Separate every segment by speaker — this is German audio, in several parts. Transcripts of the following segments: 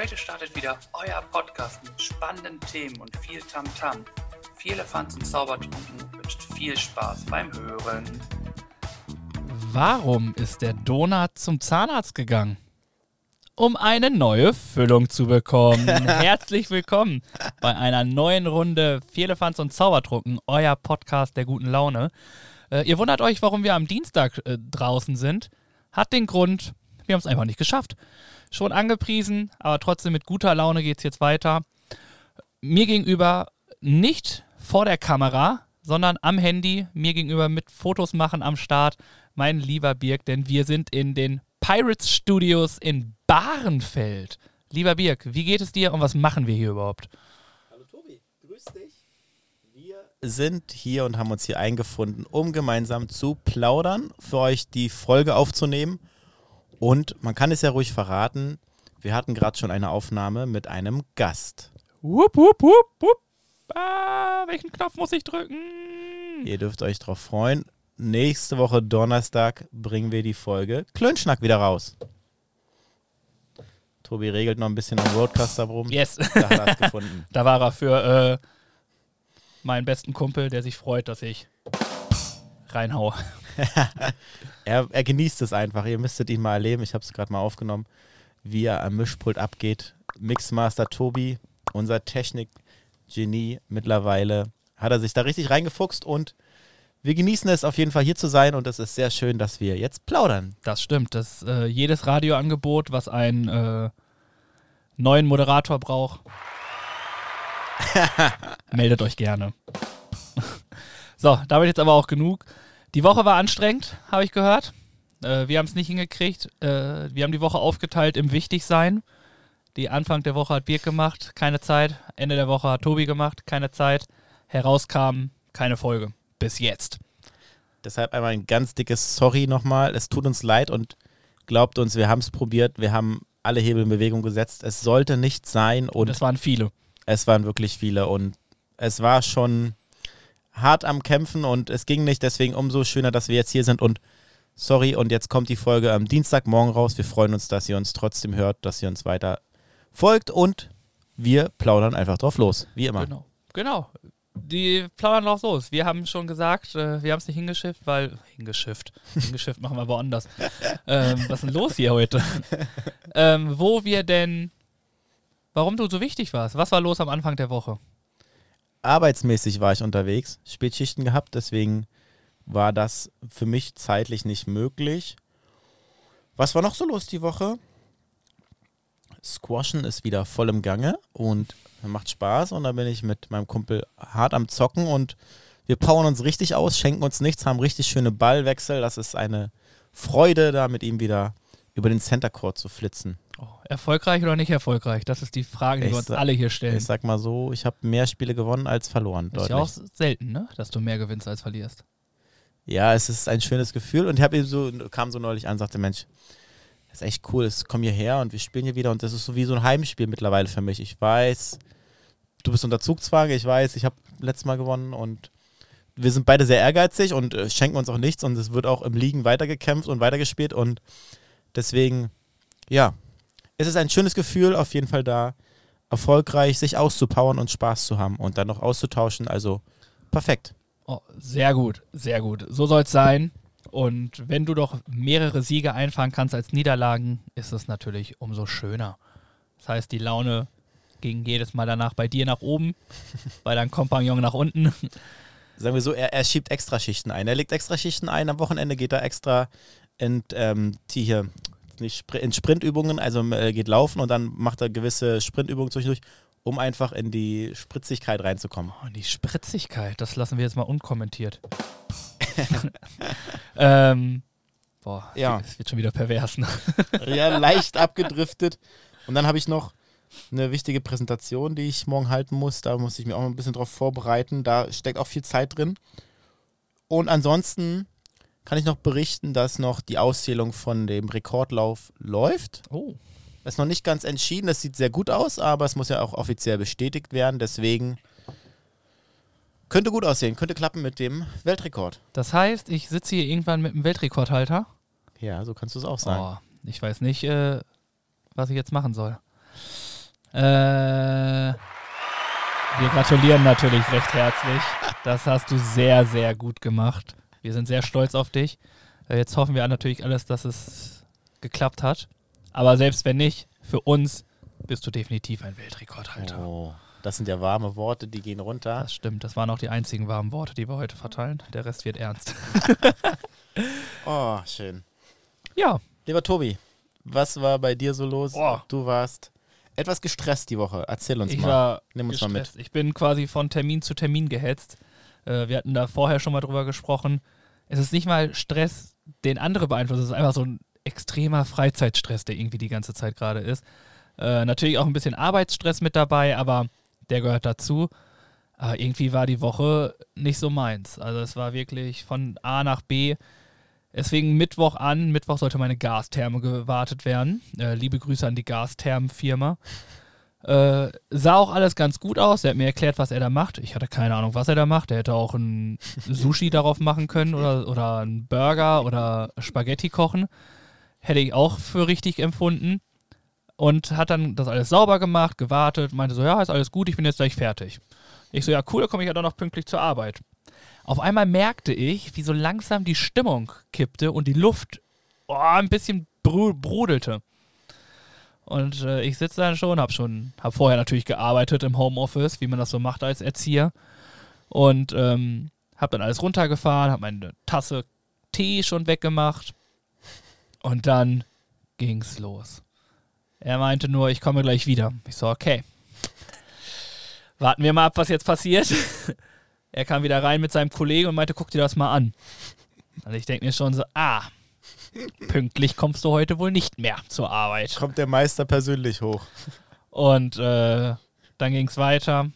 Speaker 1: Heute startet wieder euer Podcast mit spannenden Themen und viel Tamtam. -Tam. Viele Fans und Zaubertrunken wünscht viel Spaß beim Hören.
Speaker 2: Warum ist der Donut zum Zahnarzt gegangen? Um eine neue Füllung zu bekommen. Herzlich willkommen bei einer neuen Runde Fans und Zaubertrunken, euer Podcast der guten Laune. Äh, ihr wundert euch, warum wir am Dienstag äh, draußen sind. Hat den Grund, wir haben es einfach nicht geschafft. Schon angepriesen, aber trotzdem mit guter Laune geht es jetzt weiter. Mir gegenüber nicht vor der Kamera, sondern am Handy, mir gegenüber mit Fotos machen am Start, mein lieber Birk, denn wir sind in den Pirates Studios in Bahrenfeld. Lieber Birk, wie geht es dir und was machen wir hier überhaupt?
Speaker 3: Hallo Tobi, grüß dich. Wir sind hier und haben uns hier eingefunden, um gemeinsam zu plaudern, für euch die Folge aufzunehmen und man kann es ja ruhig verraten, wir hatten gerade schon eine Aufnahme mit einem Gast.
Speaker 2: Wupp, wupp, wupp, wupp. Ah, welchen Knopf muss ich drücken?
Speaker 3: Ihr dürft euch drauf freuen. Nächste Woche Donnerstag bringen wir die Folge Klönschnack wieder raus. Tobi regelt noch ein bisschen am Roadcaster rum.
Speaker 2: Yes.
Speaker 3: Da hat er es gefunden.
Speaker 2: Da war er für äh, meinen besten Kumpel, der sich freut, dass ich reinhaue.
Speaker 3: er, er, genießt es einfach. Ihr müsstet ihn mal erleben. Ich habe es gerade mal aufgenommen, wie er am Mischpult abgeht. Mixmaster Tobi, unser Technik-Genie mittlerweile, hat er sich da richtig reingefuchst und wir genießen es auf jeden Fall hier zu sein und es ist sehr schön, dass wir jetzt plaudern.
Speaker 2: Das stimmt. Das, äh, jedes Radioangebot, was einen äh, neuen Moderator braucht, meldet euch gerne. so, damit jetzt aber auch genug. Die Woche war anstrengend, habe ich gehört. Äh, wir haben es nicht hingekriegt. Äh, wir haben die Woche aufgeteilt im Wichtigsein. Die Anfang der Woche hat Birk gemacht, keine Zeit. Ende der Woche hat Tobi gemacht, keine Zeit. Herauskam keine Folge. Bis jetzt.
Speaker 3: Deshalb einmal ein ganz dickes Sorry nochmal. Es tut uns leid und glaubt uns, wir haben es probiert. Wir haben alle Hebel in Bewegung gesetzt. Es sollte nicht sein. Und
Speaker 2: es waren viele.
Speaker 3: Es waren wirklich viele. Und es war schon hart am Kämpfen und es ging nicht. Deswegen umso schöner, dass wir jetzt hier sind und sorry. Und jetzt kommt die Folge am Dienstagmorgen raus. Wir freuen uns, dass ihr uns trotzdem hört, dass ihr uns weiter folgt und wir plaudern einfach drauf los, wie immer.
Speaker 2: Genau. Genau. Die plaudern drauf los. Wir haben schon gesagt, äh, wir haben es nicht hingeschifft, weil. Hingeschifft. Hingeschifft machen wir woanders. ähm, was ist denn los hier heute? ähm, wo wir denn. Warum du so wichtig warst? Was war los am Anfang der Woche?
Speaker 3: Arbeitsmäßig war ich unterwegs, Spätschichten gehabt, deswegen war das für mich zeitlich nicht möglich. Was war noch so los die Woche? Squashen ist wieder voll im Gange und macht Spaß und da bin ich mit meinem Kumpel hart am Zocken und wir powern uns richtig aus, schenken uns nichts, haben richtig schöne Ballwechsel. Das ist eine Freude, da mit ihm wieder über den Center Court zu flitzen.
Speaker 2: Oh, erfolgreich oder nicht erfolgreich? Das ist die Frage, die ich wir uns alle hier stellen.
Speaker 3: Ich sag mal so, ich habe mehr Spiele gewonnen als verloren.
Speaker 2: Ist ja auch selten, ne? dass du mehr gewinnst als verlierst.
Speaker 3: Ja, es ist ein schönes Gefühl und ich habe so, kam so neulich an und sagte, Mensch, das ist echt cool, ich komme hierher und wir spielen hier wieder und das ist so wie so ein Heimspiel mittlerweile für mich. Ich weiß, du bist unter Zugzwang, ich weiß, ich habe letztes Mal gewonnen und wir sind beide sehr ehrgeizig und äh, schenken uns auch nichts und es wird auch im Liegen weitergekämpft und weitergespielt und deswegen, ja, es ist ein schönes Gefühl, auf jeden Fall da erfolgreich sich auszupowern und Spaß zu haben und dann noch auszutauschen. Also perfekt.
Speaker 2: Oh, sehr gut, sehr gut. So soll es sein. Und wenn du doch mehrere Siege einfahren kannst als Niederlagen, ist es natürlich umso schöner. Das heißt, die Laune ging jedes Mal danach bei dir nach oben, bei deinem Kompagnon nach unten.
Speaker 3: Sagen wir so, er, er schiebt extra Schichten ein. Er legt extra Schichten ein. Am Wochenende geht er extra in ähm, die hier nicht in Sprintübungen, also äh, geht laufen und dann macht er gewisse Sprintübungen zwischendurch, um einfach in die Spritzigkeit reinzukommen.
Speaker 2: Oh, die Spritzigkeit, das lassen wir jetzt mal unkommentiert. ähm, boah, ja. es wird schon wieder pervers. Ne?
Speaker 3: ja, leicht abgedriftet. Und dann habe ich noch eine wichtige Präsentation, die ich morgen halten muss. Da muss ich mich auch ein bisschen drauf vorbereiten. Da steckt auch viel Zeit drin. Und ansonsten kann ich noch berichten, dass noch die Auszählung von dem Rekordlauf läuft.
Speaker 2: Oh.
Speaker 3: Das ist noch nicht ganz entschieden. Das sieht sehr gut aus, aber es muss ja auch offiziell bestätigt werden. Deswegen könnte gut aussehen, könnte klappen mit dem Weltrekord.
Speaker 2: Das heißt, ich sitze hier irgendwann mit dem Weltrekordhalter?
Speaker 3: Ja, so kannst du es auch sagen.
Speaker 2: Oh, ich weiß nicht, äh, was ich jetzt machen soll. Äh, wir gratulieren natürlich recht herzlich. Das hast du sehr, sehr gut gemacht. Wir sind sehr stolz auf dich. Äh, jetzt hoffen wir natürlich alles, dass es geklappt hat. Aber selbst wenn nicht, für uns bist du definitiv ein Weltrekordhalter.
Speaker 3: Oh, das sind ja warme Worte, die gehen runter.
Speaker 2: Das stimmt, das waren auch die einzigen warmen Worte, die wir heute verteilen. Der Rest wird ernst.
Speaker 3: Oh, schön.
Speaker 2: Ja,
Speaker 3: Lieber Tobi, was war bei dir so los?
Speaker 2: Boah.
Speaker 3: Du warst etwas gestresst die Woche. Erzähl uns
Speaker 2: ich
Speaker 3: mal. Nimm uns mal mit.
Speaker 2: gestresst. Ich bin quasi von Termin zu Termin gehetzt. Äh, wir hatten da vorher schon mal drüber gesprochen. Es ist nicht mal Stress, den andere beeinflusst. Es ist einfach so ein extremer Freizeitstress, der irgendwie die ganze Zeit gerade ist. Äh, natürlich auch ein bisschen Arbeitsstress mit dabei, aber der gehört dazu. Aber irgendwie war die Woche nicht so meins. Also es war wirklich von A nach B. Es fing Mittwoch an. Mittwoch sollte meine Gastherme gewartet werden. Äh, liebe Grüße an die Gasthermenfirma. Äh, sah auch alles ganz gut aus. Er hat mir erklärt, was er da macht. Ich hatte keine Ahnung, was er da macht. Er hätte auch ein Sushi darauf machen können oder, oder einen Burger oder Spaghetti kochen. Hätte ich auch für richtig empfunden. Und hat dann das alles sauber gemacht, gewartet, meinte so, ja, ist alles gut, ich bin jetzt gleich fertig. Ich so, ja, cool, dann komme ich ja dann noch pünktlich zur Arbeit. Auf einmal merkte ich, wie so langsam die Stimmung kippte und die Luft oh, ein bisschen brodelte. Und äh, ich sitze dann schon, habe schon, habe vorher natürlich gearbeitet im Homeoffice, wie man das so macht als Erzieher. Und ähm, habe dann alles runtergefahren, habe meine Tasse Tee schon weggemacht. Und dann ging's los. Er meinte nur, ich komme gleich wieder. Ich so, okay. Warten wir mal ab, was jetzt passiert. er kam wieder rein mit seinem Kollegen und meinte, guck dir das mal an. Und ich denke mir schon so, ah, pünktlich kommst du heute wohl nicht mehr zur Arbeit.
Speaker 3: Kommt der Meister persönlich hoch.
Speaker 2: Und äh, dann ging es weiter.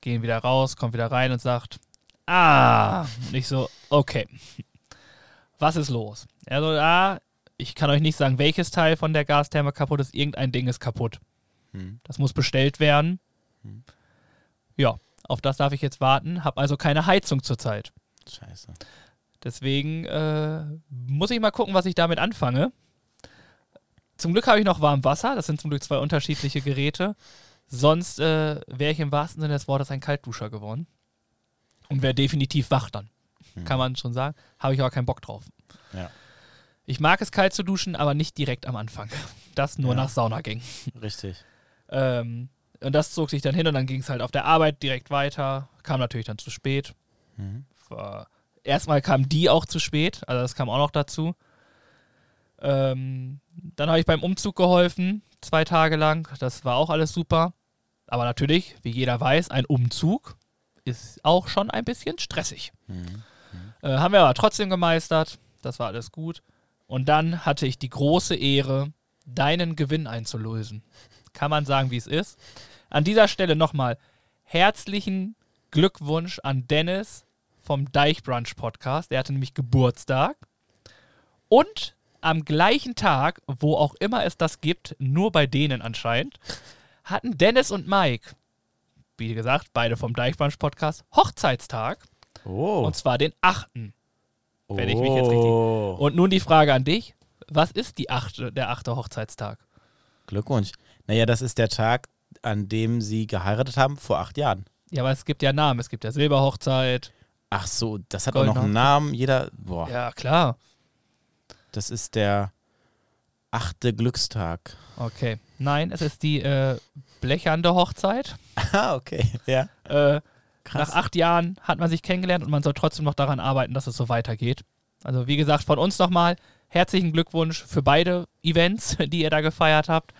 Speaker 2: Gehen wieder raus, kommt wieder rein und sagt, ah. Und ich so, okay. Was ist los? Er so, ah, ich kann euch nicht sagen, welches Teil von der Gastherme kaputt ist. Irgendein Ding ist kaputt.
Speaker 3: Hm.
Speaker 2: Das muss bestellt werden.
Speaker 3: Hm.
Speaker 2: Ja, auf das darf ich jetzt warten. Hab also keine Heizung zurzeit.
Speaker 3: Scheiße.
Speaker 2: Deswegen äh, muss ich mal gucken, was ich damit anfange. Zum Glück habe ich noch warm Wasser. Das sind zum Glück zwei unterschiedliche Geräte. Sonst äh, wäre ich im wahrsten Sinne des Wortes ein Kaltduscher geworden. Und wäre definitiv wach dann.
Speaker 3: Hm.
Speaker 2: Kann man schon sagen. Habe ich aber keinen Bock drauf.
Speaker 3: Ja.
Speaker 2: Ich mag es kalt zu duschen, aber nicht direkt am Anfang. Das nur
Speaker 3: Ja.
Speaker 2: nach Sauna ging.
Speaker 3: Richtig.
Speaker 2: Ähm, und das zog sich dann hin und dann ging es halt auf der Arbeit direkt weiter. Kam natürlich dann zu spät.
Speaker 3: Mhm.
Speaker 2: War, erstmal kam die auch zu spät, also das kam auch noch dazu. Ähm, dann habe ich beim Umzug geholfen, zwei Tage lang. Das war auch alles super. Aber natürlich, wie jeder weiß, ein Umzug ist auch schon ein bisschen stressig.
Speaker 3: Mhm.
Speaker 2: Äh, haben wir aber trotzdem gemeistert. Das war alles gut. Und dann hatte ich die große Ehre, deinen Gewinn einzulösen. Kann man sagen, wie es ist. An dieser Stelle nochmal herzlichen Glückwunsch an Dennis vom Deichbrunch Podcast. Er hatte nämlich Geburtstag. Und am gleichen Tag, wo auch immer es das gibt, nur bei denen anscheinend, hatten Dennis und Mike, wie gesagt, beide vom Deichbrunch Podcast, Hochzeitstag.
Speaker 3: Oh.
Speaker 2: Und zwar den 8. wenn ich mich jetzt richtig-
Speaker 3: Oh.
Speaker 2: Und nun die Frage an dich. Was ist die achte, der achte Hochzeitstag?
Speaker 3: Glückwunsch. Naja, das ist der Tag, an dem sie geheiratet haben, vor acht Jahren.
Speaker 2: Ja, aber es gibt ja Namen. Es gibt ja Silberhochzeit.
Speaker 3: Ach so, das hat
Speaker 2: Goldene
Speaker 3: auch noch einen Namen. Jeder, boah,
Speaker 2: Ja, klar.
Speaker 3: das ist der achte Glückstag.
Speaker 2: Okay. Nein, es ist die äh, blechernde Hochzeit.
Speaker 3: Ah, okay. Ja.
Speaker 2: Äh,
Speaker 3: Krass.
Speaker 2: nach acht Jahren hat man sich kennengelernt und man soll trotzdem noch daran arbeiten, dass es so weitergeht. Also wie gesagt, von uns nochmal herzlichen Glückwunsch für beide Events, die ihr da gefeiert habt.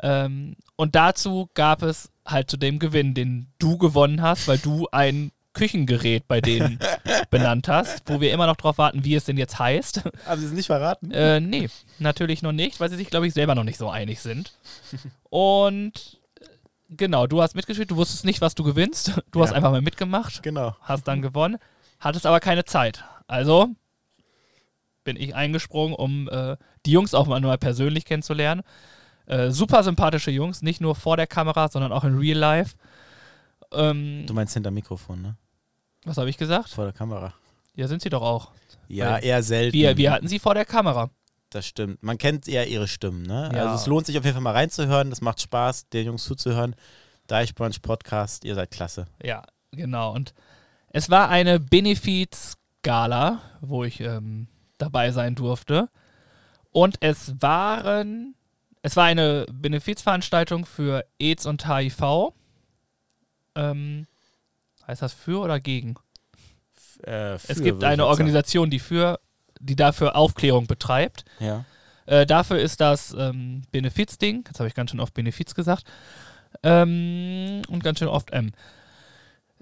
Speaker 2: Ähm, und dazu gab es halt zu dem Gewinn, den du gewonnen hast, weil du ein Küchengerät bei denen benannt hast, wo wir immer noch drauf warten, wie es denn jetzt heißt.
Speaker 3: Haben sie es nicht verraten?
Speaker 2: Äh, nee, natürlich noch nicht, weil sie sich, glaube ich, selber noch nicht so einig sind. Und äh, genau, du hast mitgespielt, du wusstest nicht, was du gewinnst. Du hast
Speaker 3: Ja.
Speaker 2: einfach mal mitgemacht,
Speaker 3: Genau.
Speaker 2: hast dann gewonnen, hattest aber keine Zeit. Also bin ich eingesprungen, um äh, die Jungs auch mal nur persönlich kennenzulernen. Äh, super sympathische Jungs, nicht nur vor der Kamera, sondern auch in Real Life. Ähm,
Speaker 3: Du meinst hinter Mikrofon, ne?
Speaker 2: Was habe ich gesagt?
Speaker 3: Vor der Kamera.
Speaker 2: Ja, sind sie doch auch.
Speaker 3: Ja,
Speaker 2: Weil
Speaker 3: eher selten.
Speaker 2: Wir, wir hatten sie vor der Kamera.
Speaker 3: Das stimmt. Man kennt eher ihre Stimmen, ne?
Speaker 2: Ja.
Speaker 3: Also es lohnt sich auf jeden Fall mal reinzuhören. Das macht Spaß, den Jungs zuzuhören. Deichbrunch Podcast, ihr seid klasse.
Speaker 2: Ja, genau. Und es war eine Benefiz-Gala, wo ich ähm, dabei sein durfte. Und es waren, es war eine Benefizveranstaltung für AIDS und HIV. Ähm, heißt das für oder gegen?
Speaker 3: Äh,
Speaker 2: Es
Speaker 3: für,
Speaker 2: gibt
Speaker 3: würde ich
Speaker 2: eine Organisation, die für, die dafür Aufklärung betreibt.
Speaker 3: sagen.
Speaker 2: Äh, dafür ist das ähm, Benefiz-Ding. Jetzt habe ich ganz schön oft Benefiz gesagt. Ähm, und ganz schön oft M.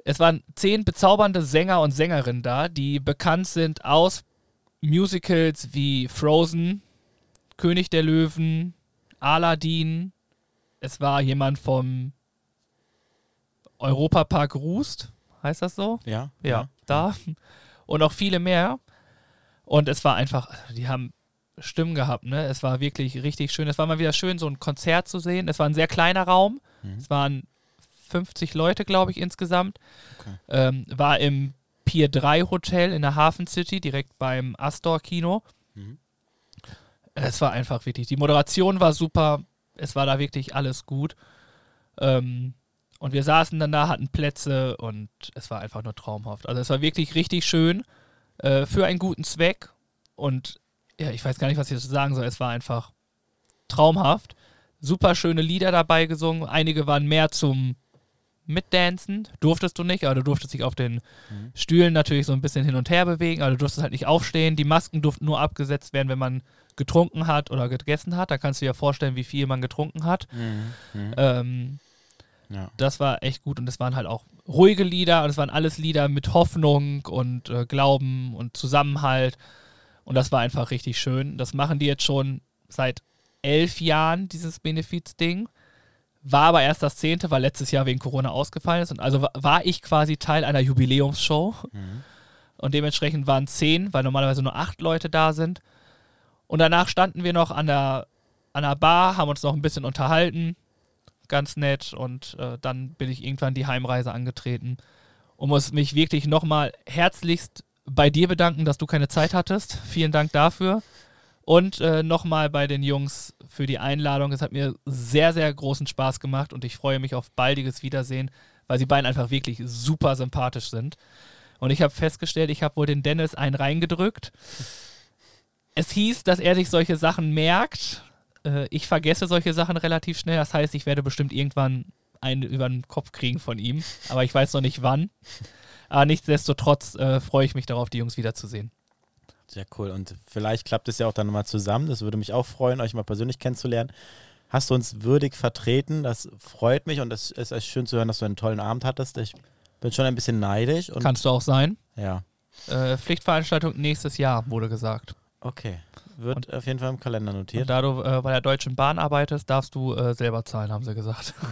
Speaker 2: Es waren zehn bezaubernde Sänger und Sängerinnen da, die bekannt sind aus Musicals wie Frozen, König der Löwen, Aladdin. Es war jemand vom Europapark Rust, heißt das so?
Speaker 3: Ja.
Speaker 2: Ja, da. Und noch viele mehr. Und es war einfach, die haben Stimmen gehabt, ne? Es war wirklich richtig schön. Es war mal wieder schön, so ein Konzert zu sehen. Es war ein sehr kleiner Raum.
Speaker 3: Mhm.
Speaker 2: Es waren 50 Leute, glaube ich, insgesamt.
Speaker 3: Okay.
Speaker 2: Ähm, war im Pier 3 Hotel in der Hafen City, direkt beim Astor Kino.
Speaker 3: Mhm.
Speaker 2: Es war einfach wirklich, die Moderation war super. Es war da wirklich alles gut. Ähm, und wir saßen dann da, hatten Plätze und es war einfach nur traumhaft. Also es war wirklich richtig schön äh, für einen guten Zweck. Und ja, ich weiß gar nicht, was ich dazu sagen soll. Es war einfach traumhaft. Super schöne Lieder dabei gesungen. Einige waren mehr zum Mitdancen. Durftest du nicht, aber du durftest dich auf den
Speaker 3: Mhm.
Speaker 2: Stühlen natürlich so ein bisschen hin und her bewegen, aber du durftest halt nicht aufstehen. Die Masken durften nur abgesetzt werden, wenn man getrunken hat oder gegessen hat. Da kannst du dir vorstellen, wie viel man getrunken hat.
Speaker 3: Mhm. Mhm.
Speaker 2: Ähm,
Speaker 3: Ja.
Speaker 2: das war echt gut und es waren halt auch ruhige Lieder und es waren alles Lieder mit Hoffnung und äh, Glauben und Zusammenhalt und das war einfach richtig schön. Das machen die jetzt schon seit elf Jahren, dieses Benefiz-Ding. War aber erst das zehnte, weil letztes Jahr wegen Corona ausgefallen ist und also wa- war ich quasi Teil einer Jubiläumsshow
Speaker 3: Mhm.
Speaker 2: und dementsprechend waren zehn, weil normalerweise nur acht Leute da sind. Und danach standen wir noch an der, an der Bar, haben uns noch ein bisschen unterhalten, ganz nett. Und äh, dann bin ich irgendwann die Heimreise angetreten und muss mich wirklich nochmal herzlichst bei dir bedanken, dass du keine Zeit hattest. Vielen Dank dafür. Und äh, nochmal bei den Jungs für die Einladung. Es hat mir sehr, sehr großen Spaß gemacht und ich freue mich auf baldiges Wiedersehen, weil sie beiden einfach wirklich super sympathisch sind. Und ich habe festgestellt, ich habe wohl den Dennis einen reingedrückt. Es hieß, dass er sich solche Sachen merkt. Äh, ich vergesse solche Sachen relativ schnell. Das heißt, ich werde bestimmt irgendwann einen über den Kopf kriegen von ihm. Aber ich weiß noch nicht wann. Aber nichtsdestotrotz äh, freue ich mich darauf, die Jungs wiederzusehen.
Speaker 3: Sehr cool. Und vielleicht klappt es ja auch dann mal zusammen. Das würde mich auch freuen, euch mal persönlich kennenzulernen. Hast du uns würdig vertreten. Das freut mich und es ist schön zu hören, dass du einen tollen Abend hattest. Ich bin schon ein bisschen neidisch. Und
Speaker 2: Kannst du auch sein.
Speaker 3: ja,
Speaker 2: Äh, Pflichtveranstaltung nächstes Jahr, wurde gesagt.
Speaker 3: okay. Wird auf jeden Fall im Kalender
Speaker 2: Und
Speaker 3: notiert.
Speaker 2: da du äh, bei der Deutschen Bahn arbeitest, darfst du äh, selber zahlen, haben sie gesagt.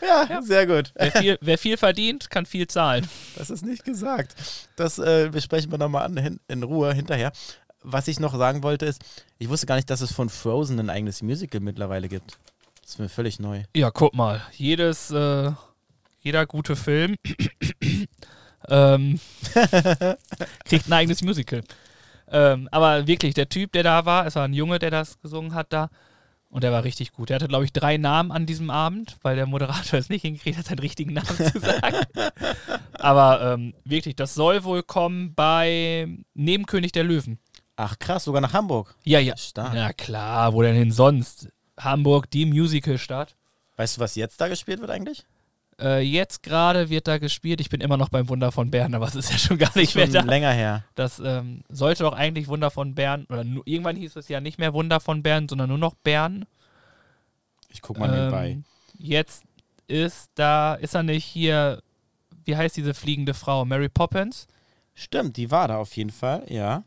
Speaker 3: Ja, sehr gut.
Speaker 2: wer, viel, wer viel verdient, kann viel zahlen.
Speaker 3: Das ist nicht gesagt. Das äh, besprechen wir nochmal an, hin, in Ruhe hinterher. Was ich noch sagen wollte ist, ich wusste gar nicht, dass es von Frozen ein eigenes Musical mittlerweile gibt. Das ist mir völlig neu.
Speaker 2: Ja, guck mal. Jedes, äh, jeder gute Film ähm, kriegt ein eigenes Musical. Ähm, aber wirklich, der Typ, der da war, es war ein Junge, der das gesungen hat da. Und der war richtig gut. Der hatte, glaube ich, drei Namen an diesem Abend, weil der Moderator es nicht hingekriegt hat, seinen richtigen Namen zu sagen. Aber ähm, wirklich, das soll wohl kommen bei Nebenkönig der Löwen.
Speaker 3: Ach krass, sogar nach Hamburg.
Speaker 2: Ja, ja.
Speaker 3: Stark.
Speaker 2: Na klar, wo denn hin sonst? Hamburg, die Musicalstadt.
Speaker 3: Weißt du, was jetzt da gespielt wird eigentlich?
Speaker 2: Äh, jetzt gerade wird da gespielt. Ich bin immer noch beim Wunder von Bern, aber es ist ja schon gar nicht mehr
Speaker 3: Schon
Speaker 2: da.
Speaker 3: länger her.
Speaker 2: Das ähm, sollte doch eigentlich Wunder von Bern, oder nu- irgendwann hieß es ja nicht mehr Wunder von Bern, sondern nur noch Bern.
Speaker 3: Ich guck mal nebenbei.
Speaker 2: Ähm, jetzt ist da, ist er nicht hier, wie heißt diese fliegende Frau? Mary Poppins?
Speaker 3: Stimmt, die war da auf jeden Fall, ja.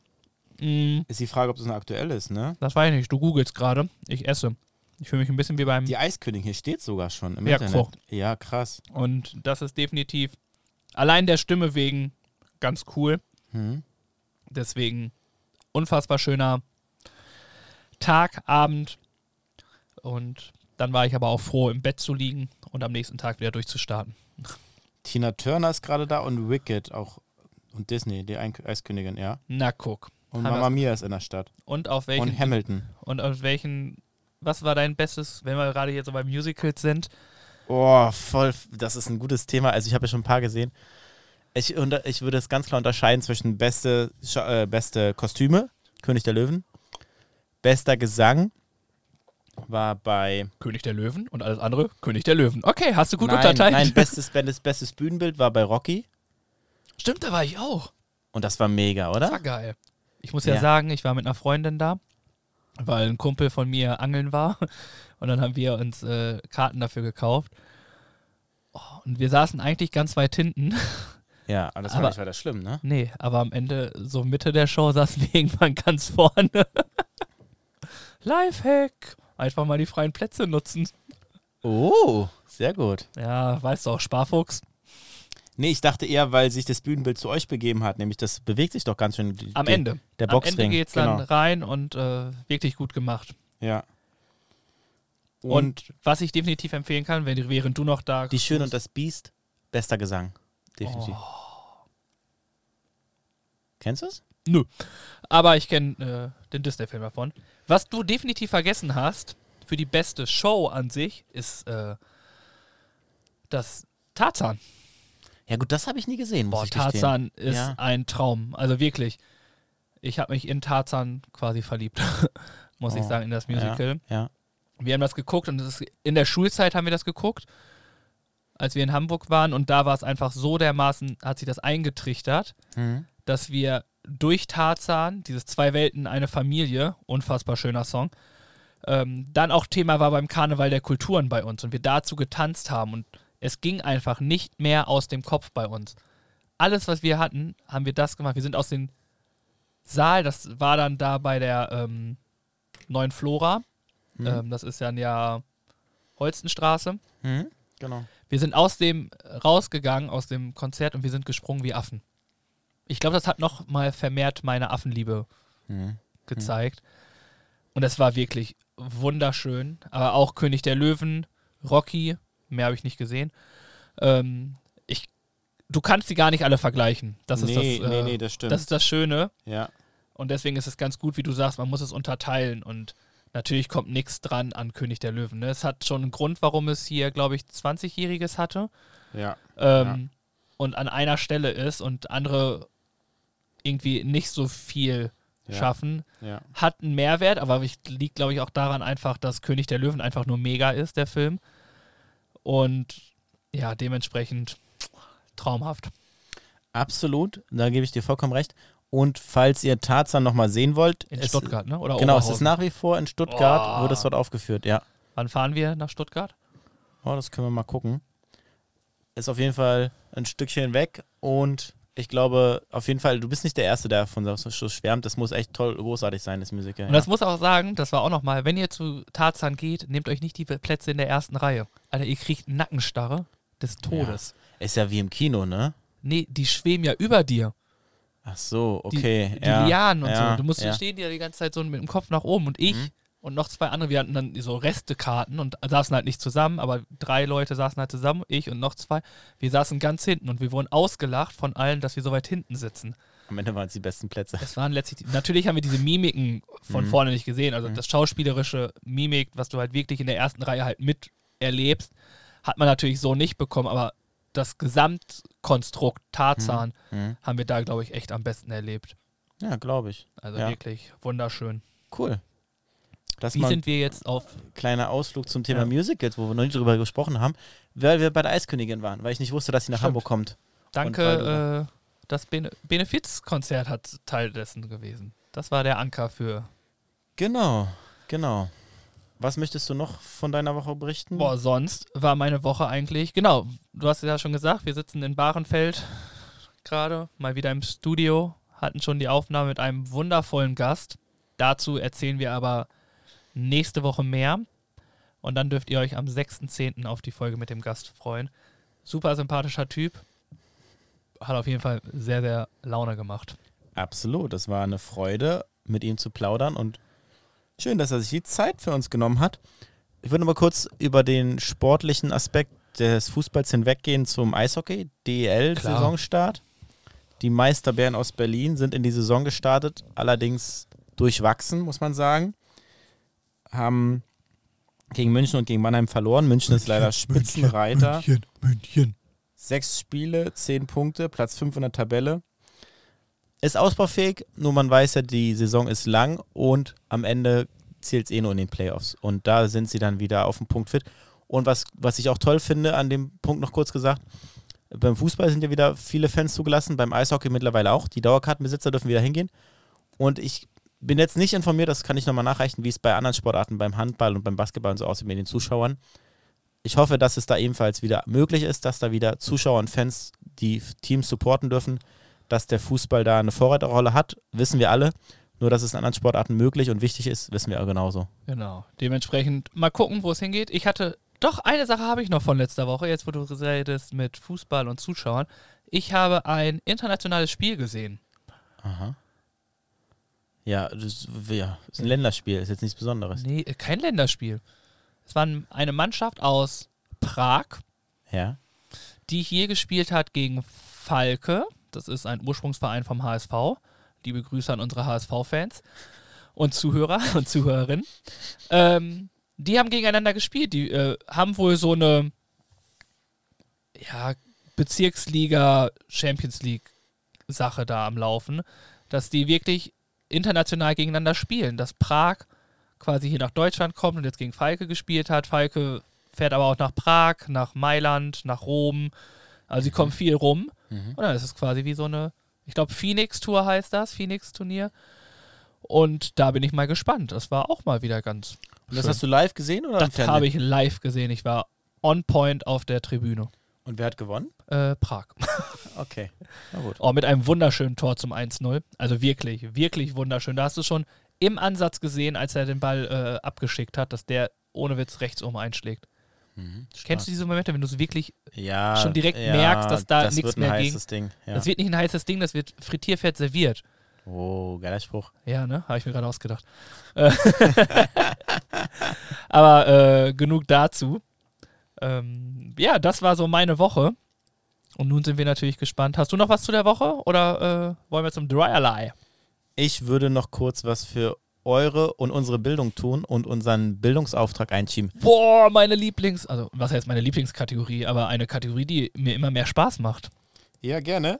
Speaker 2: Mm,
Speaker 3: Ist die Frage, ob das noch aktuell ist, ne?
Speaker 2: das weiß ich nicht. Du googelst gerade. Ich esse. Ich fühle mich ein bisschen wie beim.
Speaker 3: Die Eiskönigin, hier steht sogar schon im
Speaker 2: Ja,
Speaker 3: Internet.
Speaker 2: guck.
Speaker 3: Ja, krass.
Speaker 2: Und das ist definitiv allein der Stimme wegen ganz cool.
Speaker 3: Hm.
Speaker 2: Deswegen unfassbar schöner Tag, Abend. Und dann war ich aber auch froh, im Bett zu liegen und am nächsten Tag wieder durchzustarten.
Speaker 3: Tina Turner ist gerade da und Wicked auch. Und Disney, die Eiskönigin, ja.
Speaker 2: Na guck.
Speaker 3: Und Mama Mia ist in der Stadt.
Speaker 2: Und auf welchen
Speaker 3: Und Hamilton.
Speaker 2: und auf welchen was war dein bestes, wenn wir gerade hier so bei Musicals sind?
Speaker 3: Oh, voll. Das ist ein gutes Thema. Also ich habe ja schon ein paar gesehen. Ich, unter, ich würde es ganz klar unterscheiden zwischen beste, äh, beste Kostüme, König der Löwen, bester Gesang war bei
Speaker 2: König der Löwen und alles andere König der Löwen. Okay, hast du gut
Speaker 3: nein,
Speaker 2: unterteilt.
Speaker 3: nein, bestes, bestes, bestes Bühnenbild war bei Rocky
Speaker 2: Stimmt, da war ich auch.
Speaker 3: und das war mega,
Speaker 2: Das war
Speaker 3: oder?
Speaker 2: geil. Ich muss ja,
Speaker 3: Ja.
Speaker 2: sagen, ich war mit einer Freundin da, weil ein Kumpel von mir angeln war. Und dann haben wir uns äh, Karten dafür gekauft. Oh, und wir saßen eigentlich ganz weit hinten.
Speaker 3: Ja, aber das
Speaker 2: Aber-
Speaker 3: war nicht weiter schlimm, ne?
Speaker 2: Nee, aber am Ende, so Mitte der Show, saßen wir irgendwann ganz vorne. Lifehack. Einfach mal die freien Plätze nutzen.
Speaker 3: Oh, sehr gut.
Speaker 2: Ja, weißt du auch, Sparfuchs.
Speaker 3: Nee, ich dachte eher, weil sich das Bühnenbild zu euch begeben hat, nämlich das bewegt sich doch ganz schön. Die,
Speaker 2: Am Ende.
Speaker 3: Der
Speaker 2: Am
Speaker 3: Boxring.
Speaker 2: Ende geht's dann
Speaker 3: genau.
Speaker 2: rein und äh, wirklich gut gemacht.
Speaker 3: Ja. Und,
Speaker 2: Und, was ich definitiv empfehlen kann, wenn, während du noch da
Speaker 3: Die Schöne und das Biest, bester Gesang. Definitiv.
Speaker 2: Oh.
Speaker 3: Kennst du es?
Speaker 2: Nö. Aber ich kenne äh, den Disney-Film davon. Was du definitiv vergessen hast, für die beste Show an sich, ist äh, das Tarzan.
Speaker 3: Ja gut, das habe ich nie gesehen, muss
Speaker 2: Boah,
Speaker 3: ich gestehen.
Speaker 2: Tarzan ist
Speaker 3: Ja.
Speaker 2: ein Traum. Also wirklich. Ich habe mich in Tarzan quasi verliebt, muss ich
Speaker 3: Oh,
Speaker 2: sagen, in das Musical.
Speaker 3: Ja.
Speaker 2: Wir haben das geguckt und das ist, in der Schulzeit haben wir das geguckt, als wir in Hamburg waren. Und da war es einfach so dermaßen, hat sich das eingetrichtert,
Speaker 3: Mhm.
Speaker 2: dass wir durch Tarzan, dieses Zwei Welten, eine Familie, unfassbar schöner Song, ähm, dann auch Thema war beim Karneval der Kulturen bei uns und wir dazu getanzt haben und es ging einfach nicht mehr aus dem Kopf bei uns. Alles, was wir hatten, haben wir das gemacht. Wir sind aus dem Saal, das war dann da bei der ähm, neuen Flora,
Speaker 3: Mhm.
Speaker 2: ähm, das ist ja in der Holstenstraße.
Speaker 3: Mhm. Genau.
Speaker 2: Wir sind aus dem rausgegangen, aus dem Konzert und wir sind gesprungen wie Affen. Ich glaube, das hat noch mal vermehrt meine Affenliebe
Speaker 3: Mhm.
Speaker 2: gezeigt. Und es war wirklich wunderschön. Aber auch König der Löwen, Rocky, mehr habe ich nicht gesehen. Ähm, ich, du kannst die gar nicht alle vergleichen. Das ist
Speaker 3: nee,
Speaker 2: das, äh,
Speaker 3: nee, nee, das stimmt.
Speaker 2: das ist das Schöne.
Speaker 3: ja.
Speaker 2: Und deswegen ist es ganz gut, wie du sagst, man muss es unterteilen. Und natürlich kommt nichts dran an König der Löwen. Ne? Es hat schon einen Grund, warum es hier, glaube ich, 20-Jähriges hatte
Speaker 3: Ja.
Speaker 2: ähm, und an einer Stelle ist und andere irgendwie nicht so viel
Speaker 3: Ja.
Speaker 2: schaffen,
Speaker 3: Ja.
Speaker 2: hat einen Mehrwert, aber liegt, glaube ich, auch daran einfach, dass König der Löwen einfach nur mega ist, der Film. Und ja, dementsprechend traumhaft.
Speaker 3: Absolut, da gebe ich dir vollkommen recht. Und falls ihr Tarzan nochmal sehen wollt,
Speaker 2: In
Speaker 3: es,
Speaker 2: Stuttgart, ne? Oder
Speaker 3: Genau, es ist
Speaker 2: Oberhausen.
Speaker 3: nach wie vor in Stuttgart,
Speaker 2: Oh.
Speaker 3: wird es dort aufgeführt, ja.
Speaker 2: Wann fahren wir nach Stuttgart?
Speaker 3: Oh, das können wir mal gucken. Ist auf jeden Fall ein Stückchen weg und ich glaube, auf jeden Fall, du bist nicht der Erste, der von so schwärmt. Das muss echt toll, großartig sein, das Musical.
Speaker 2: Und das muss auch sagen, das war auch nochmal, wenn ihr zu Tarzan geht, nehmt euch nicht die Plätze in der ersten Reihe. Alter, ihr kriegt Nackenstarre des Todes.
Speaker 3: Ist ja wie im Kino, ne?
Speaker 2: Nee, die schweben ja über dir.
Speaker 3: Ach so,
Speaker 2: Die,
Speaker 3: okay.
Speaker 2: die
Speaker 3: ja,
Speaker 2: Lianen und
Speaker 3: ja,
Speaker 2: so. Du musst
Speaker 3: ja.
Speaker 2: stehen ja die ganze Zeit so mit dem Kopf nach oben. Und ich
Speaker 3: Mhm.
Speaker 2: Und noch zwei andere, wir hatten dann so Restekarten und saßen halt nicht zusammen, aber drei Leute saßen halt zusammen, ich und noch zwei. Wir saßen ganz hinten und wir wurden ausgelacht von allen, dass wir so weit hinten sitzen.
Speaker 3: Am Ende waren es die besten Plätze.
Speaker 2: Es waren letztlich, die, natürlich haben wir diese Mimiken von
Speaker 3: Mhm.
Speaker 2: vorne nicht gesehen. Also das schauspielerische Mimik, was du halt wirklich in der ersten Reihe halt miterlebst, hat man natürlich so nicht bekommen, aber das Gesamtkonstrukt Tarzan
Speaker 3: Mhm.
Speaker 2: haben wir da, glaube ich, echt am besten erlebt.
Speaker 3: Ja, glaube ich.
Speaker 2: Also
Speaker 3: Ja.
Speaker 2: wirklich wunderschön.
Speaker 3: Cool. Das
Speaker 2: Wie sind wir jetzt auf.
Speaker 3: ein kleiner Ausflug zum Thema
Speaker 2: Ja.
Speaker 3: Musicals, wo wir noch nicht drüber gesprochen haben, weil wir bei der Eiskönigin waren, weil ich nicht wusste, dass sie nach
Speaker 2: Stimmt.
Speaker 3: Hamburg kommt.
Speaker 2: Danke, äh, das Bene Benefizkonzert hat Teil dessen gewesen. Das war der Anker für.
Speaker 3: Genau, genau. Was möchtest du noch von deiner Woche berichten?
Speaker 2: Boah, sonst war meine Woche eigentlich. Genau, du hast ja schon gesagt, wir sitzen in Bahrenfeld gerade, mal wieder im Studio, hatten schon die Aufnahme mit einem wundervollen Gast. Dazu erzählen wir aber nächste Woche mehr. Und dann dürft ihr euch am 6.10. auf die Folge mit dem Gast freuen. Super sympathischer Typ. Hat auf jeden Fall sehr, sehr Laune gemacht.
Speaker 3: Absolut, es war eine Freude, mit ihm zu plaudern und schön, dass er sich die Zeit für uns genommen hat. Ich würde mal kurz über den sportlichen Aspekt des Fußballs hinweggehen zum Eishockey, DEL-Saisonstart. Die Meisterbären aus Berlin sind in die Saison gestartet, allerdings durchwachsen, muss man sagen. Haben gegen München und gegen Mannheim verloren. München ist leider Spitzenreiter.
Speaker 2: München, München.
Speaker 3: Sechs Spiele, zehn Punkte, Platz 5 in der Tabelle. Ist ausbaufähig, nur man weiß ja, die Saison ist lang und am Ende zählt es eh nur in den Playoffs. Und da sind sie dann wieder auf dem Punkt fit. Und was, was ich auch toll finde, an dem Punkt noch kurz gesagt, beim Fußball sind ja wieder viele Fans zugelassen, beim Eishockey mittlerweile auch. Die Dauerkartenbesitzer dürfen wieder hingehen. Und ich bin jetzt nicht informiert, das kann ich nochmal nachreichen, wie es bei anderen Sportarten, beim Handball und beim Basketball und so aussieht mit den Zuschauern. Ich hoffe, dass es da ebenfalls wieder möglich ist, dass da wieder Zuschauer und Fans die Teams supporten dürfen dass der Fußball da eine Vorreiterrolle hat, wissen wir alle. Nur, dass es in anderen Sportarten möglich und wichtig ist, wissen wir genauso.
Speaker 2: Genau. Dementsprechend mal gucken, wo es hingeht. Ich hatte, doch, eine Sache habe ich noch von letzter Woche, jetzt wo du redest mit Fußball und Zuschauern. Ich habe ein internationales Spiel gesehen.
Speaker 3: Aha. Ja, das, ja, ist ein Länderspiel, ist jetzt nichts Besonderes.
Speaker 2: Nee, kein Länderspiel. Es war eine Mannschaft aus Prag,
Speaker 3: Ja.
Speaker 2: die hier gespielt hat gegen Falke. Das ist ein Ursprungsverein vom HSV. Liebe Grüße an unsere HSV-Fans und Zuhörer und Zuhörerinnen. Ähm, die haben gegeneinander gespielt. Die äh, haben wohl so eine ja, Bezirksliga, Champions League Sache da am Laufen, dass die wirklich international gegeneinander spielen. Dass Prag quasi hier nach Deutschland kommt und jetzt gegen Falke gespielt hat. Falke fährt aber auch nach Prag, nach Mailand, nach Rom. Also sie kommen viel rum.
Speaker 3: Mhm.
Speaker 2: Und dann ist es quasi wie so eine, ich glaube, Phoenix-Tour heißt das, Phoenix-Turnier. Und da bin ich mal gespannt. Das war auch mal wieder ganz.
Speaker 3: Und das
Speaker 2: schön.
Speaker 3: hast du live gesehen oder
Speaker 2: Das habe ich live gesehen. Ich war on point auf der Tribüne.
Speaker 3: Und wer hat gewonnen?
Speaker 2: Äh, Prag.
Speaker 3: Okay. Na gut.
Speaker 2: Oh, mit einem wunderschönen Tor zum 1-0. Also wirklich, wirklich wunderschön. Da hast du schon im Ansatz gesehen, als er den Ball äh, abgeschickt hat, dass der ohne Witz rechts oben einschlägt.
Speaker 3: Mhm.
Speaker 2: Kennst du diese Momente, wenn du es wirklich,
Speaker 3: ja,
Speaker 2: schon direkt
Speaker 3: ja,
Speaker 2: merkst, dass da
Speaker 3: das
Speaker 2: nichts mehr
Speaker 3: Ding. Ja.
Speaker 2: das wird nicht ein heißes Ding, das wird Frittierfett serviert.
Speaker 3: oh, geiler Spruch.
Speaker 2: Ja, ne? Habe ich mir gerade ausgedacht. Äh, Aber äh, genug dazu. Ähm, ja, das war so meine Woche. Und nun sind wir natürlich gespannt. Hast du noch was zu der Woche oder äh, wollen wir zum Dryerlei?
Speaker 3: Ich würde noch kurz was für eure und unsere Bildung tun und unseren Bildungsauftrag einschieben.
Speaker 2: Boah, meine Lieblings-, also was heißt meine Lieblingskategorie, aber eine Kategorie, die mir immer mehr Spaß macht.
Speaker 3: Ja, gerne.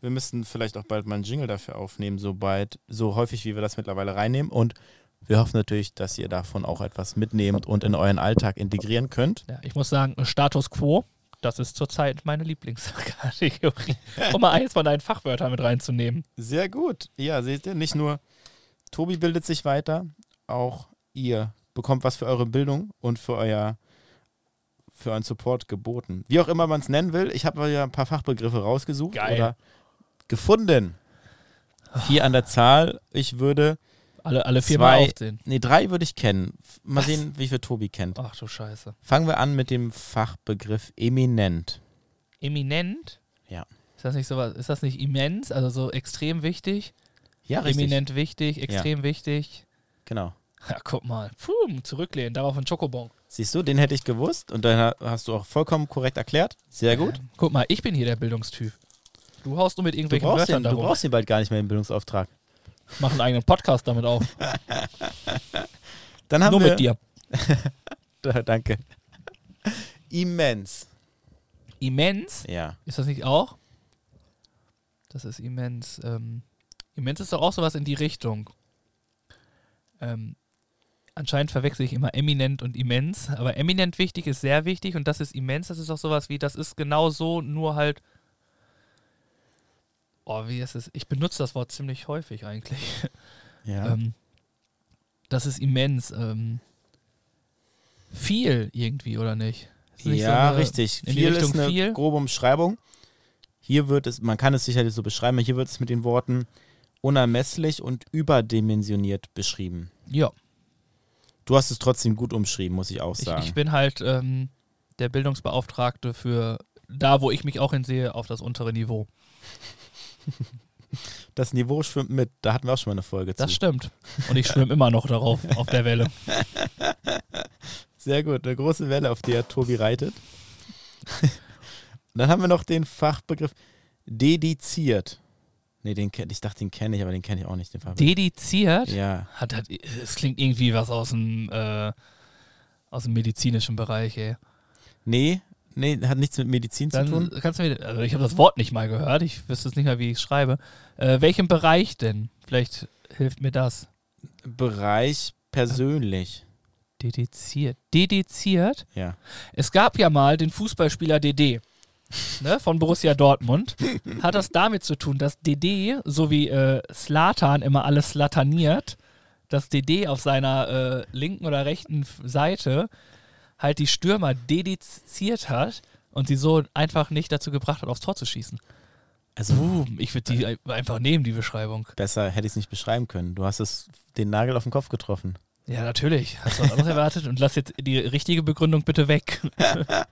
Speaker 3: Wir müssen vielleicht auch bald mal einen Jingle dafür aufnehmen, so bald, so häufig, wie wir das mittlerweile reinnehmen. Und wir hoffen natürlich, dass ihr davon auch etwas mitnehmt und in euren Alltag integrieren könnt.
Speaker 2: Ja, ich muss sagen, Status Quo, das ist zurzeit meine Lieblingskategorie. um mal eins von deinen Fachwörtern mit reinzunehmen.
Speaker 3: Sehr gut. Ja, seht ihr, nicht nur Tobi bildet sich weiter, auch ihr bekommt was für eure Bildung und für euer für euren Support geboten. Wie auch immer man es nennen will, ich habe ja ein paar Fachbegriffe rausgesucht
Speaker 2: Geil.
Speaker 3: oder gefunden. Vier an der Zahl. Ich würde,
Speaker 2: Alle, alle viermal
Speaker 3: Zwei-
Speaker 2: aufzählen.
Speaker 3: nee, drei würde ich kennen. Mal
Speaker 2: Was?
Speaker 3: sehen, wie viel Tobi kennt.
Speaker 2: Ach du Scheiße.
Speaker 3: Fangen wir an mit dem Fachbegriff eminent.
Speaker 2: Eminent?
Speaker 3: Ja.
Speaker 2: Ist das nicht sowas, ist das nicht immens, also so extrem wichtig?
Speaker 3: Ja, richtig.
Speaker 2: Eminent wichtig, extrem wichtig.
Speaker 3: Genau.
Speaker 2: Ja, guck mal. Puh, zurücklehnen, darauf ein Schokobon.
Speaker 3: Siehst du, den hätte ich gewusst und dann ha- hast du auch vollkommen korrekt erklärt. Sehr gut.
Speaker 2: Guck mal, ich bin hier der Bildungstyp. Du haust nur mit
Speaker 3: Du
Speaker 2: irgendwelchen
Speaker 3: brauchst,
Speaker 2: Wörtern
Speaker 3: den, du brauchst ihn bald gar nicht mehr im Bildungsauftrag.
Speaker 2: Mach einen eigenen Podcast damit auf.
Speaker 3: Dann haben
Speaker 2: nur
Speaker 3: wir,
Speaker 2: mit dir.
Speaker 3: Da, danke. Immens.
Speaker 2: Immens?
Speaker 3: Ja.
Speaker 2: Ist das nicht auch? Das ist immens. Ähm, immens ist doch auch sowas in die Richtung. Ähm, anscheinend verwechsel ich immer eminent und immens, aber eminent wichtig ist sehr wichtig und das ist immens, das ist auch sowas wie, das ist genau so, nur halt. Oh, wie ist es? Ich benutze das Wort ziemlich häufig eigentlich.
Speaker 3: Ja.
Speaker 2: Ähm, das ist immens. Ähm, viel irgendwie, oder nicht? Nicht so
Speaker 3: ja,
Speaker 2: eine-
Speaker 3: richtig. Viel ist eine
Speaker 2: viel?
Speaker 3: grobe Umschreibung. Hier wird es, man kann es sicherlich so beschreiben, hier wird es mit den Worten unermesslich und überdimensioniert beschrieben.
Speaker 2: Ja.
Speaker 3: Du hast es trotzdem gut umschrieben, muss ich auch
Speaker 2: Ich,
Speaker 3: sagen.
Speaker 2: ich bin halt ähm, der Bildungsbeauftragte für da, wo ich mich auch hinsehe, auf das untere Niveau.
Speaker 3: das Niveau schwimmt mit. Da hatten wir auch schon mal eine Folge
Speaker 2: Das
Speaker 3: zu.
Speaker 2: stimmt. Und ich schwimme immer noch darauf, auf der Welle.
Speaker 3: Sehr gut, eine große Welle, auf der Tobi reitet. Und dann haben wir noch den Fachbegriff dediziert. Nee, den kenn, ich dachte, den kenne ich, aber den kenne ich auch nicht, den.
Speaker 2: Dediziert?
Speaker 3: Ja.
Speaker 2: Hat, hat, es klingt irgendwie was aus dem, äh, aus dem medizinischen Bereich, ey.
Speaker 3: Nee, nee, hat nichts mit Medizin
Speaker 2: Dann
Speaker 3: zu tun.
Speaker 2: kannst du mir, also ich habe das Wort nicht mal gehört, ich wüsste es nicht mehr, wie ich es schreibe. Äh, welchem Bereich denn? Vielleicht hilft mir das.
Speaker 3: Bereich persönlich.
Speaker 2: Dediziert. Dediziert?
Speaker 3: Ja.
Speaker 2: Es gab ja mal den Fußballspieler DD ne, von Borussia Dortmund. Hat das damit zu tun, dass DD, so wie äh, Slatan immer alles slataniert, dass DD auf seiner äh, linken oder rechten Seite halt die Stürmer dediziert hat und sie so einfach nicht dazu gebracht hat, aufs Tor zu schießen.
Speaker 3: Also
Speaker 2: Boom, ich würde die ein- einfach nehmen, die Beschreibung.
Speaker 3: besser hätte ich es nicht beschreiben können. Du hast es den Nagel auf den Kopf getroffen.
Speaker 2: Ja, natürlich. Hast du was anderes erwartet? Und lass jetzt die richtige Begründung bitte weg.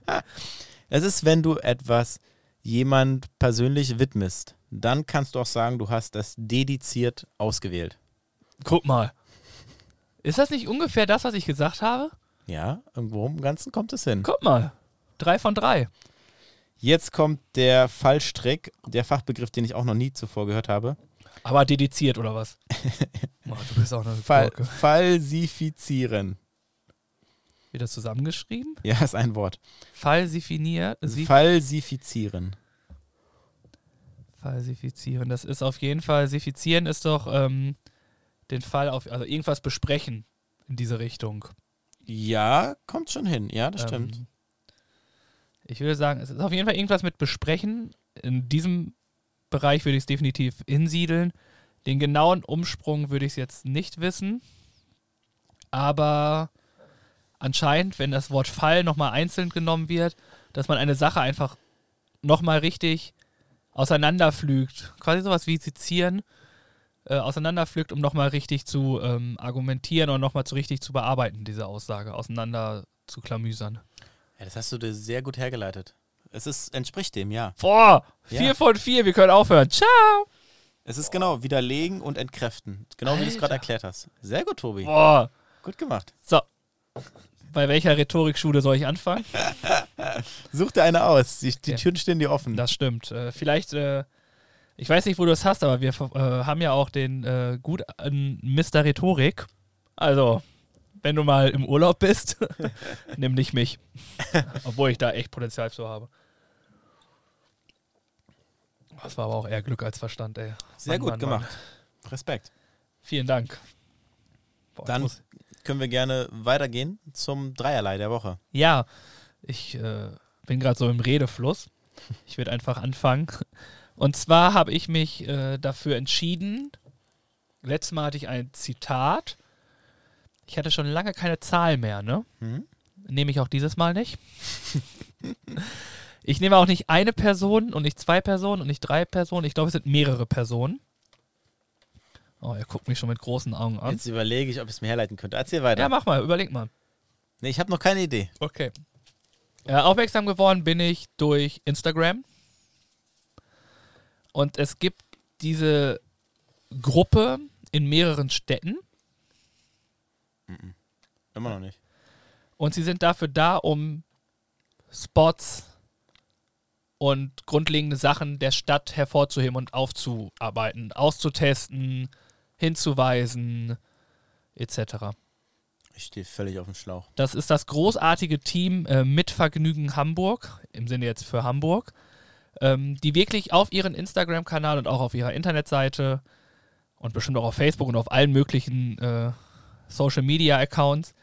Speaker 3: Es ist, wenn du etwas jemand persönlich widmest, dann kannst du auch sagen, du hast das dediziert ausgewählt.
Speaker 2: Guck mal. Ist das nicht ungefähr das, was ich gesagt habe?
Speaker 3: Ja, irgendwo im Ganzen kommt es hin.
Speaker 2: Guck mal. Drei von drei.
Speaker 3: Jetzt kommt der Fallstrick, der Fachbegriff, den ich auch noch nie zuvor gehört habe.
Speaker 2: Aber dediziert oder was? oh, du bist auch eine
Speaker 3: Fall,
Speaker 2: Gurke.
Speaker 3: falsifizieren.
Speaker 2: Wieder zusammengeschrieben?
Speaker 3: Ja, ist ein Wort.
Speaker 2: Falsifiniert. Sie
Speaker 3: Falsifizieren.
Speaker 2: falsifizieren. Das ist auf jeden Fall, sifizieren ist doch ähm, den Fall auf, also irgendwas besprechen in diese Richtung.
Speaker 3: Ja, kommt schon hin. Ja, das stimmt.
Speaker 2: Ähm, ich würde sagen, es ist auf jeden Fall irgendwas mit besprechen. In diesem Bereich würde ich es definitiv hinsiedeln. Den genauen Umsprung würde ich es jetzt nicht wissen. Aber anscheinend, wenn das Wort Fall nochmal einzeln genommen wird, dass man eine Sache einfach nochmal richtig auseinanderpflügt. Quasi sowas wie sezieren, äh, auseinanderpflügt, um nochmal richtig zu ähm, argumentieren und nochmal zu richtig zu bearbeiten, diese Aussage, auseinander zu klamüsern.
Speaker 3: Ja, das hast du dir sehr gut hergeleitet. Es ist, entspricht dem, ja.
Speaker 2: Boah,
Speaker 3: Ja.
Speaker 2: vier von vier, wir können aufhören. Ciao!
Speaker 3: Es ist genau widerlegen und entkräften. Genau wie du es gerade
Speaker 2: Alter.
Speaker 3: erklärt hast. Sehr gut, Tobi.
Speaker 2: Boah.
Speaker 3: Gut gemacht.
Speaker 2: So. Bei welcher Rhetorikschule soll ich anfangen?
Speaker 3: Such dir eine aus. Die, die
Speaker 2: Ja.
Speaker 3: Türen stehen dir offen.
Speaker 2: Das stimmt. Äh, vielleicht, äh, ich weiß nicht, wo du es hast, aber wir äh, haben ja auch den äh, gut an Mr. Rhetorik. Also, wenn du mal im Urlaub bist, nimm nicht mich. Obwohl ich da echt Potenzial zu habe. Das war aber auch eher Glück als Verstand, ey.
Speaker 3: Sehr
Speaker 2: Mann,
Speaker 3: gut
Speaker 2: Mann,
Speaker 3: gemacht. Respekt.
Speaker 2: Vielen Dank. Boah,
Speaker 3: Dann können wir gerne weitergehen zum Dreierlei der Woche.
Speaker 2: Ja, ich äh, bin gerade so im Redefluss. Ich würde einfach anfangen. Und zwar habe ich mich äh, dafür entschieden. Letztes Mal hatte ich ein Zitat. Ich hatte schon lange keine Zahl mehr, ne?
Speaker 3: Mhm.
Speaker 2: Nehme ich auch dieses Mal nicht. ich nehme auch nicht eine Person und nicht zwei Personen und nicht drei Personen. Ich glaube, es sind mehrere Personen. Oh, er guckt mich schon mit großen Augen an.
Speaker 3: Jetzt überlege ich, ob ich es mir herleiten könnte. Erzähl weiter.
Speaker 2: Ja, mach mal, überleg mal.
Speaker 3: nee, ich habe noch keine Idee.
Speaker 2: Okay. Äh, aufmerksam geworden bin ich durch Instagram. Und es gibt diese Gruppe in mehreren Städten.
Speaker 3: Immer noch nicht.
Speaker 2: Und sie sind dafür da, um Spots und grundlegende Sachen der Stadt hervorzuheben und aufzuarbeiten, auszutesten, hinzuweisen, etc.
Speaker 3: Ich stehe völlig auf dem Schlauch.
Speaker 2: Das ist das großartige Team äh, mit Vergnügen Hamburg, im Sinne jetzt für Hamburg, ähm, die wirklich auf ihren Instagram-Kanal und auch auf ihrer Internetseite und bestimmt auch auf Facebook und auf allen möglichen äh, Social-Media-Accounts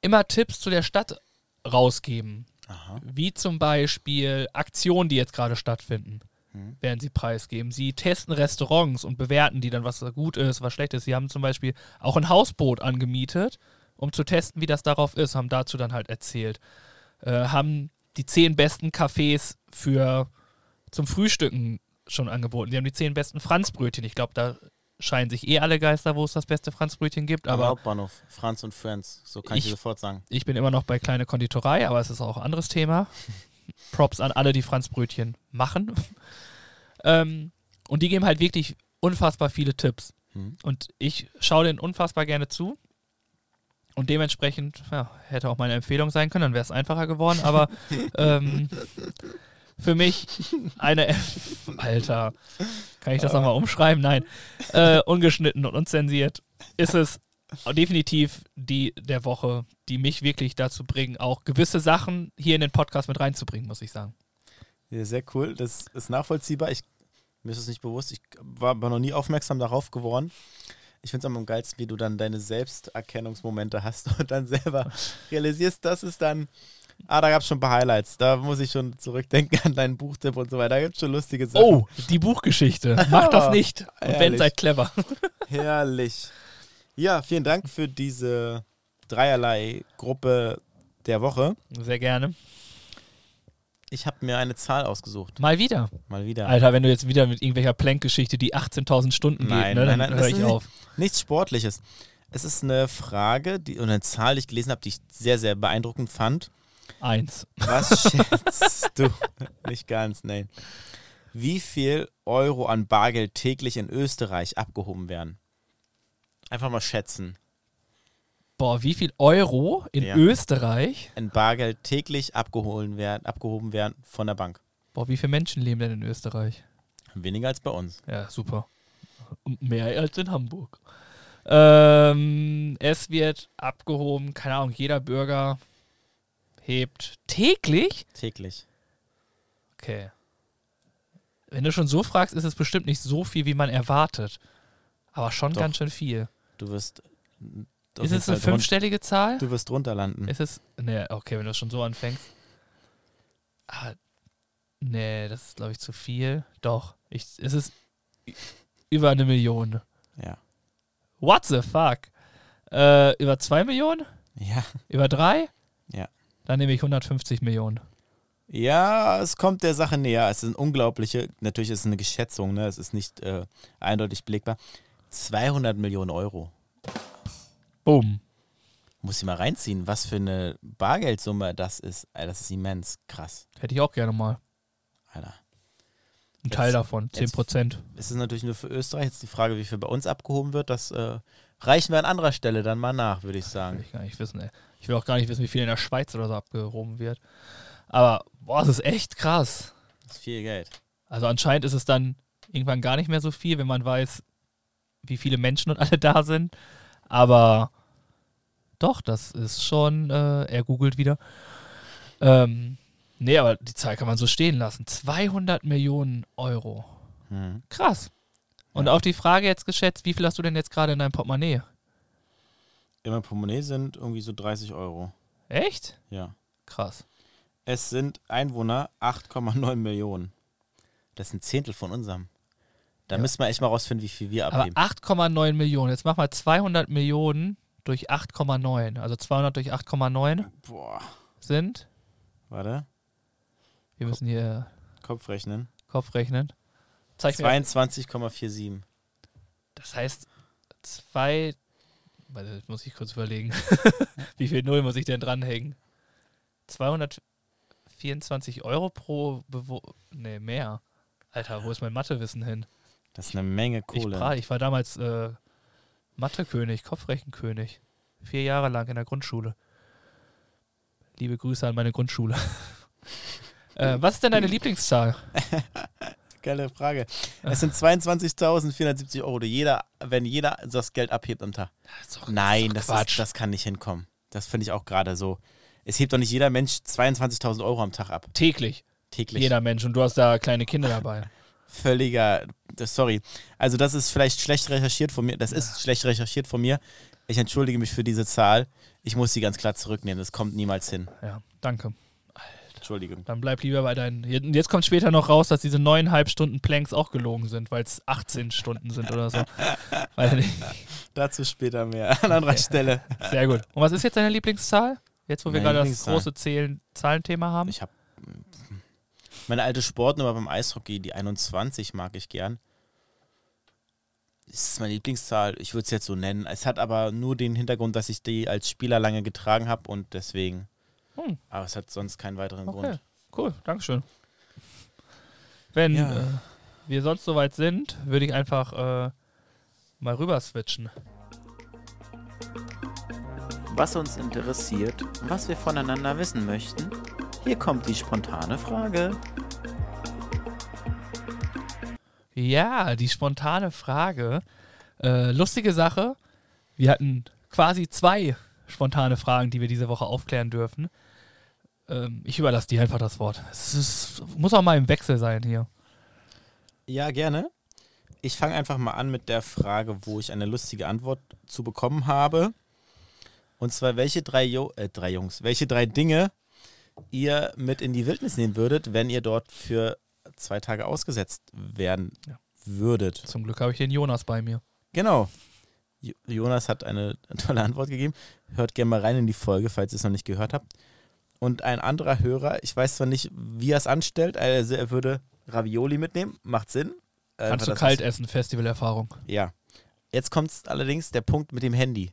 Speaker 2: immer Tipps zu der Stadt rausgeben.
Speaker 3: Aha.
Speaker 2: Wie zum Beispiel Aktionen, die jetzt gerade stattfinden, werden sie preisgeben. Sie testen Restaurants und bewerten die dann, was gut ist, was schlecht ist. Sie haben zum Beispiel auch ein Hausboot angemietet, um zu testen, wie das darauf ist, haben dazu dann halt erzählt. Äh, haben die zehn besten Cafés für zum Frühstücken schon angeboten. Sie haben die zehn besten Franzbrötchen. Ich glaube, da scheinen sich eh alle Geister, wo es das beste Franzbrötchen gibt.
Speaker 3: Am
Speaker 2: Aber
Speaker 3: Hauptbahnhof, Franz und Friends. So kann ich,
Speaker 2: Ich-
Speaker 3: dir sofort sagen.
Speaker 2: ich bin immer noch bei kleine Konditorei, aber es ist auch ein anderes Thema. Props an alle, die Franzbrötchen machen. ähm, und die geben halt wirklich unfassbar viele Tipps.
Speaker 3: Hm.
Speaker 2: Und ich schaue denen unfassbar gerne zu. Und dementsprechend, ja, hätte auch meine Empfehlung sein können, dann wäre es einfacher geworden. Aber ähm, für mich eine. Alter, kann ich das nochmal umschreiben? Nein. Äh, ungeschnitten und unzensiert ist es definitiv die der Woche, die mich wirklich dazu bringen, auch gewisse Sachen hier in den Podcast mit reinzubringen, muss ich sagen.
Speaker 3: Ja, sehr cool. Das ist nachvollziehbar. Ich, mir ist es nicht bewusst. Ich war aber noch nie aufmerksam darauf geworden. Ich finde es am geilsten, wie du dann deine Selbsterkennungsmomente hast und dann selber realisierst, dass es dann. Ah, da gab es schon ein paar Highlights. Da muss ich schon zurückdenken an deinen Buchtipp und so weiter. Da gibt es schon lustige Sachen.
Speaker 2: Oh, die Buchgeschichte. Mach das nicht. Und wenn, seid clever.
Speaker 3: Herrlich. Ja, vielen Dank für diese dreierlei Gruppe der Woche.
Speaker 2: Sehr gerne.
Speaker 3: Ich habe mir eine Zahl ausgesucht.
Speaker 2: Mal wieder.
Speaker 3: Mal wieder.
Speaker 2: Alter, wenn du jetzt wieder mit irgendwelcher Plank-Geschichte, die 18.000 Stunden
Speaker 3: Nein,
Speaker 2: geht, ne, dann
Speaker 3: nein, nein,
Speaker 2: höre
Speaker 3: das
Speaker 2: ich auf.
Speaker 3: Nichts Sportliches. Es ist eine Frage die, und eine Zahl, die ich gelesen habe, die ich sehr, sehr beeindruckend fand.
Speaker 2: Eins.
Speaker 3: Was schätzt du? Nicht ganz, nein. Wie viel Euro an Bargeld täglich in Österreich abgehoben werden? Einfach mal schätzen.
Speaker 2: Boah, wie viel Euro in
Speaker 3: Ja.
Speaker 2: Österreich?
Speaker 3: In Bargeld täglich abgehoben werden, abgehoben werden von der Bank.
Speaker 2: Boah, wie viele Menschen leben denn in Österreich?
Speaker 3: Weniger als bei uns.
Speaker 2: Ja, super. Und Mehr als in Hamburg. Ähm, es wird abgehoben, keine Ahnung, jeder Bürger hebt täglich?
Speaker 3: Täglich.
Speaker 2: Okay. Wenn du schon so fragst, ist es bestimmt nicht so viel, wie man erwartet. Aber schon
Speaker 3: Doch.
Speaker 2: ganz schön viel.
Speaker 3: Du wirst.
Speaker 2: Ist es eine fünfstellige Zahl?
Speaker 3: Du wirst drunter landen.
Speaker 2: Ist es. Nee, okay, wenn du schon so anfängst. Ah, nee, das ist, glaube ich, zu viel. Doch. Ich, es ist über eine Million.
Speaker 3: Ja.
Speaker 2: What the fuck? Äh, über zwei Millionen?
Speaker 3: Ja.
Speaker 2: Über drei?
Speaker 3: Ja.
Speaker 2: Dann nehme ich 150 Millionen.
Speaker 3: Ja, es kommt der Sache näher. Es sind unglaubliche, natürlich ist es eine Geschätzung, ne? es ist nicht äh, eindeutig belegbar. 200 Millionen Euro.
Speaker 2: Boom.
Speaker 3: Muss ich mal reinziehen, was für eine Bargeldsumme das ist. Das ist immens krass.
Speaker 2: Hätte ich auch gerne mal.
Speaker 3: Alter.
Speaker 2: Ein Teil
Speaker 3: Jetzt-
Speaker 2: davon, 10
Speaker 3: jetzt-
Speaker 2: Prozent.
Speaker 3: Es ist natürlich nur für Österreich. Jetzt die Frage, wie viel bei uns abgehoben wird, das äh, reichen wir an anderer Stelle dann mal nach, würde ich
Speaker 2: Will
Speaker 3: sagen.
Speaker 2: ich gar nicht wissen, ey. Ich will auch gar nicht wissen, wie viel in der Schweiz oder so abgehoben wird. Aber, boah, das ist echt krass.
Speaker 3: Das ist viel Geld.
Speaker 2: Also anscheinend ist es dann irgendwann gar nicht mehr so viel, wenn man weiß, wie viele Menschen und alle da sind. Aber doch, das ist schon, äh, er googelt wieder. Ähm, nee, aber die Zahl kann man so stehen lassen. 200 Millionen Euro.
Speaker 3: Mhm.
Speaker 2: Krass. Und auf die Frage jetzt geschätzt, wie viel hast du denn jetzt gerade in deinem Portemonnaie?
Speaker 3: In meinem Portemonnaie sind irgendwie so 30 Euro.
Speaker 2: Echt?
Speaker 3: Ja.
Speaker 2: Krass.
Speaker 3: Es sind Einwohner 8,9 Millionen. Das ist ein Zehntel von unserem. Da
Speaker 2: Ja.
Speaker 3: müssen wir echt mal rausfinden, wie viel wir
Speaker 2: Aber
Speaker 3: abheben.
Speaker 2: 8,9 Millionen. Jetzt mach mal 200 Millionen durch 8,9. Also 200 durch 8,9
Speaker 3: Boah.
Speaker 2: sind,
Speaker 3: Warte.
Speaker 2: wir müssen hier
Speaker 3: Kopf rechnen.
Speaker 2: Kopf rechnen. Zeig mir.
Speaker 3: 22,47.
Speaker 2: Das heißt, zwei. Warte, das muss ich kurz überlegen. Wie viel Null muss ich denn dranhängen? 224 Euro pro Bewo Nee, mehr. Alter, wo ist mein Mathewissen hin?
Speaker 3: Das ist eine Menge
Speaker 2: Ich,
Speaker 3: Kohle.
Speaker 2: pra- ich war damals äh, Mathekönig, Kopfrechenkönig. Vier Jahre lang in der Grundschule. Liebe Grüße an meine Grundschule. äh, was ist denn deine Lieblingszahl?
Speaker 3: Geile Frage. Es sind 22.470 Euro, die jeder, wenn jeder das Geld abhebt am Tag.
Speaker 2: Das ist doch-
Speaker 3: Nein,
Speaker 2: das
Speaker 3: das,
Speaker 2: ist doch
Speaker 3: ist, das kann nicht hinkommen. Das finde ich auch gerade so. Es hebt doch nicht jeder Mensch 22.000 Euro am Tag ab.
Speaker 2: Täglich.
Speaker 3: Täglich.
Speaker 2: Jeder Mensch. Und du hast da kleine Kinder dabei.
Speaker 3: Völliger, sorry. Also das ist vielleicht schlecht recherchiert von mir. Das ist schlecht recherchiert von mir. Ich entschuldige mich für diese Zahl. Ich muss sie ganz klar zurücknehmen. Das kommt niemals hin.
Speaker 2: Ja, danke.
Speaker 3: Entschuldigung.
Speaker 2: Dann bleib lieber bei deinen. Jetzt kommt später noch raus, dass diese neuneinhalb Stunden Planks auch gelogen sind, weil es 18 Stunden sind oder so.
Speaker 3: Dazu später mehr. An anderer Stelle.
Speaker 2: sehr gut. Und was ist jetzt deine Lieblingszahl? Jetzt, wo wir
Speaker 3: Meine
Speaker 2: gerade das große Zählen, Zahlenthema haben?
Speaker 3: Ich habe meine alte Sportnummer beim Eishockey, die 21 mag ich gern. Das ist meine Lieblingszahl. Ich würde es jetzt so nennen. Es hat aber nur den Hintergrund, dass ich die als Spieler lange getragen habe und deswegen.
Speaker 2: Hm.
Speaker 3: Aber es hat sonst keinen weiteren
Speaker 2: Okay,
Speaker 3: Grund.
Speaker 2: cool, Dankeschön. Wenn
Speaker 3: Ja.
Speaker 2: äh, wir sonst soweit sind, würde ich einfach äh, mal rüber switchen.
Speaker 4: was uns interessiert, was wir voneinander wissen möchten. Hier kommt die spontane Frage.
Speaker 2: Ja, die spontane Frage. Äh, lustige Sache. Wir hatten quasi zwei spontane Fragen, die wir diese Woche aufklären dürfen. Ähm, ich überlasse dir einfach das Wort. Es ist, muss auch mal im Wechsel sein hier.
Speaker 3: Ja, gerne. Ich fange einfach mal an mit der Frage, wo ich eine lustige Antwort zu bekommen habe. Und zwar, welche drei, jo äh, drei Jungs, welche drei Dinge ihr mit in die Wildnis nehmen würdet, wenn ihr dort für zwei Tage ausgesetzt werden
Speaker 2: Ja.
Speaker 3: würdet?
Speaker 2: Zum Glück habe ich den Jonas bei mir.
Speaker 3: Genau. Jo- Jonas hat eine tolle Antwort gegeben. Hört gerne mal rein in die Folge, falls ihr es noch nicht gehört habt. Und ein anderer Hörer, ich weiß zwar nicht, wie er es anstellt, also er würde Ravioli mitnehmen, macht Sinn. Äh,
Speaker 2: Kannst
Speaker 3: weil
Speaker 2: du kalt essen, Festivalerfahrung.
Speaker 3: Ja. Jetzt kommt allerdings der Punkt mit dem Handy.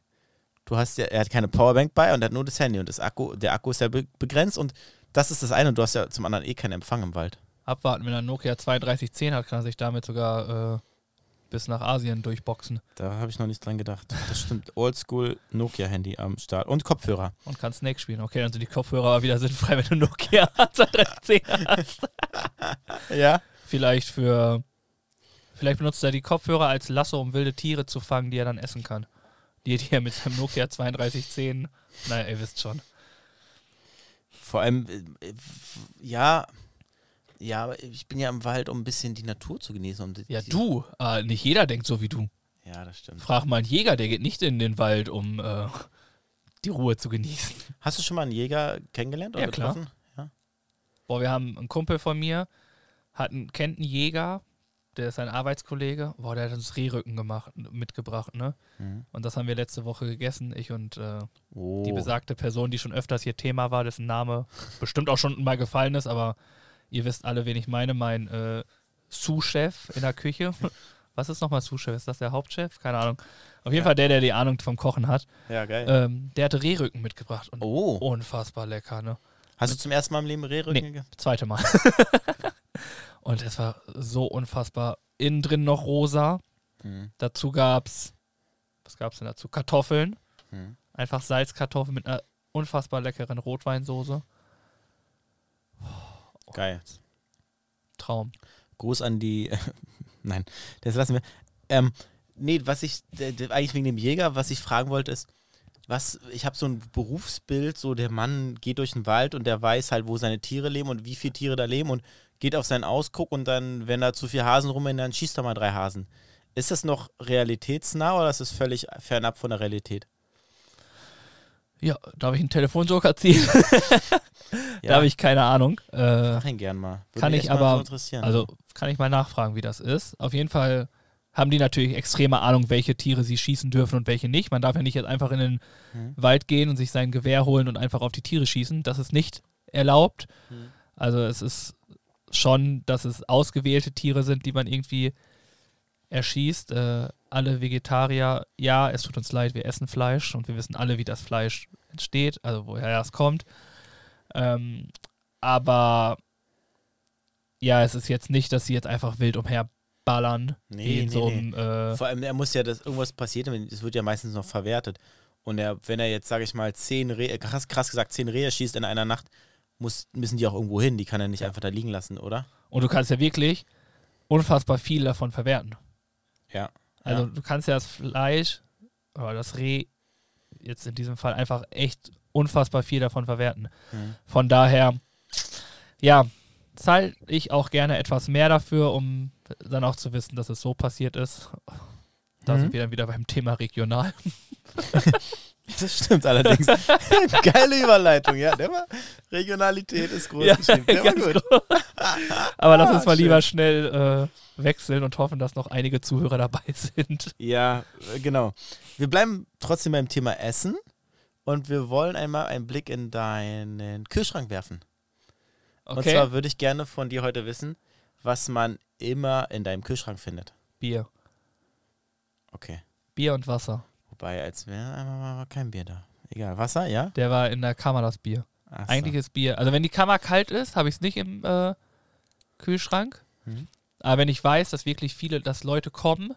Speaker 3: Du hast ja, er hat keine Powerbank bei und er hat nur das Handy und das Akku, der Akku ist ja be begrenzt und das ist das eine und du hast ja zum anderen eh keinen Empfang im Wald.
Speaker 2: Abwarten, wenn er Nokia 3210 hat, kann er sich damit sogar äh, bis nach Asien durchboxen
Speaker 3: Da habe ich noch nicht dran gedacht. Das stimmt. Oldschool Nokia-Handy am Start. Und Kopfhörer.
Speaker 2: und kann Snake spielen. Okay, dann sind die Kopfhörer wieder sinnfrei, wenn du Nokia 3210 hast.
Speaker 3: Ja.
Speaker 2: Vielleicht für. Vielleicht benutzt er die Kopfhörer als Lasso, um wilde Tiere zu fangen, die er dann essen kann. Die, die er mit seinem Nokia 3210. Naja, ihr wisst schon.
Speaker 3: Vor allem, äh, äh, ja. Ja, ich bin ja im Wald, um ein bisschen die Natur zu genießen. Um
Speaker 2: Ja, du. Äh, nicht jeder denkt so wie du.
Speaker 3: Ja, das stimmt.
Speaker 2: Frag mal einen Jäger, der geht nicht in den Wald, um äh, die Ruhe zu genießen.
Speaker 3: Hast du schon mal einen Jäger kennengelernt oder
Speaker 2: Ja, klar.
Speaker 3: getroffen? Ja.
Speaker 2: Boah, wir haben einen Kumpel von mir, hat einen, kennt einen Jäger, der ist ein Arbeitskollege. Boah, der hat uns Rehrücken gemacht, mitgebracht, ne?
Speaker 3: Mhm.
Speaker 2: Und das haben wir letzte Woche gegessen, ich und äh,
Speaker 3: Oh.
Speaker 2: die besagte Person, die schon öfters hier Thema war, dessen Name bestimmt auch schon mal gefallen ist, aber ihr wisst alle, wen ich meine, mein äh, Sous-Chef in der Küche. Was ist nochmal Sous-Chef? Ist das der Hauptchef? Keine Ahnung. Auf jeden
Speaker 3: Ja.
Speaker 2: Fall der, der die Ahnung vom Kochen hat.
Speaker 3: Ja, geil.
Speaker 2: Ähm, der hatte Rehrücken mitgebracht und
Speaker 3: oh.
Speaker 2: unfassbar lecker, ne?
Speaker 3: Hast du zum ersten Mal im Leben Rehrücken
Speaker 2: Nee.
Speaker 3: gegessen?
Speaker 2: Zweite Mal. und es war so unfassbar. Innen drin noch rosa.
Speaker 3: Mhm.
Speaker 2: Dazu gab's, was gab's denn dazu? Kartoffeln.
Speaker 3: Mhm.
Speaker 2: Einfach Salzkartoffeln mit einer unfassbar leckeren Rotweinsoße.
Speaker 3: Geil.
Speaker 2: Traum.
Speaker 3: Gruß an die. Nein, das lassen wir. Ähm, nee, was ich eigentlich wegen dem Jäger, was ich fragen wollte, ist, was, ich habe so ein Berufsbild, so der Mann geht durch den Wald und der weiß halt, wo seine Tiere leben und wie viele Tiere da leben und geht auf seinen Ausguck und dann, wenn da zu viele Hasen rumrennen, dann schießt er mal drei Hasen. Ist das noch realitätsnah oder ist es völlig fernab von der Realität?
Speaker 2: Ja, darf ich einen Telefonjoker ziehen?
Speaker 3: Ja,
Speaker 2: Da habe ich keine Ahnung. Äh,
Speaker 3: mach ihn gern mal. Würde
Speaker 2: kann ich aber-
Speaker 3: So interessieren.
Speaker 2: also kann ich mal nachfragen, wie das ist. Auf jeden Fall haben die natürlich extreme Ahnung, welche Tiere sie schießen dürfen und welche nicht. Man darf ja nicht jetzt einfach in den
Speaker 3: Mhm.
Speaker 2: Wald gehen und sich sein Gewehr holen und einfach auf die Tiere schießen. Das ist nicht erlaubt.
Speaker 3: Mhm.
Speaker 2: Also es ist schon, dass es ausgewählte Tiere sind, die man irgendwie erschießt. Äh, alle Vegetarier, ja, es tut uns leid, wir essen Fleisch und wir wissen alle, wie das Fleisch entsteht, also woher es kommt. Ähm, aber ja, es ist jetzt nicht, dass sie jetzt einfach wild umherballern.
Speaker 3: Nee,
Speaker 2: in
Speaker 3: nee,
Speaker 2: so
Speaker 3: nee.
Speaker 2: einem, äh,
Speaker 3: Vor allem, er muss ja, dass irgendwas passiert, es wird ja meistens noch verwertet. Und er, wenn er jetzt, sage ich mal, zehn Rehe, krass, krass gesagt, zehn Rehe schießt in einer Nacht, muss, müssen die auch irgendwo hin. Die kann er nicht einfach da liegen lassen, oder?
Speaker 2: Und du kannst ja wirklich unfassbar viel davon verwerten.
Speaker 3: Ja.
Speaker 2: Also
Speaker 3: ja.
Speaker 2: du kannst ja das Fleisch oder das Reh jetzt in diesem Fall einfach echt unfassbar viel davon verwerten.
Speaker 3: Mhm.
Speaker 2: Von daher, ja, zahle ich auch gerne etwas mehr dafür, um dann auch zu wissen, dass es so passiert ist. Da
Speaker 3: Mhm.
Speaker 2: sind wir dann wieder beim Thema regional.
Speaker 3: Das stimmt allerdings. Geile Überleitung, ja. Der war, Regionalität ist groß geschrieben. Der war gut.
Speaker 2: groß. Aber lass
Speaker 3: Ah,
Speaker 2: uns mal
Speaker 3: schön.
Speaker 2: lieber schnell äh, wechseln und hoffen, dass noch einige Zuhörer dabei sind.
Speaker 3: Ja, äh, genau. Wir bleiben trotzdem beim Thema Essen und wir wollen einmal einen Blick in deinen Kühlschrank werfen. Und
Speaker 2: Okay.
Speaker 3: zwar würde ich gerne von dir heute wissen, was man immer in deinem Kühlschrank findet.
Speaker 2: Bier.
Speaker 3: Okay.
Speaker 2: Bier und Wasser.
Speaker 3: Wobei, als wäre einmal mal kein Bier da. Egal. Wasser, ja?
Speaker 2: Der war in der Kammer das Bier.
Speaker 3: Ach so.
Speaker 2: Eigentlich ist Bier. Also wenn die Kammer kalt ist, habe ich es nicht im äh, Kühlschrank.
Speaker 3: Mhm.
Speaker 2: Aber wenn ich weiß, dass wirklich viele, dass Leute kommen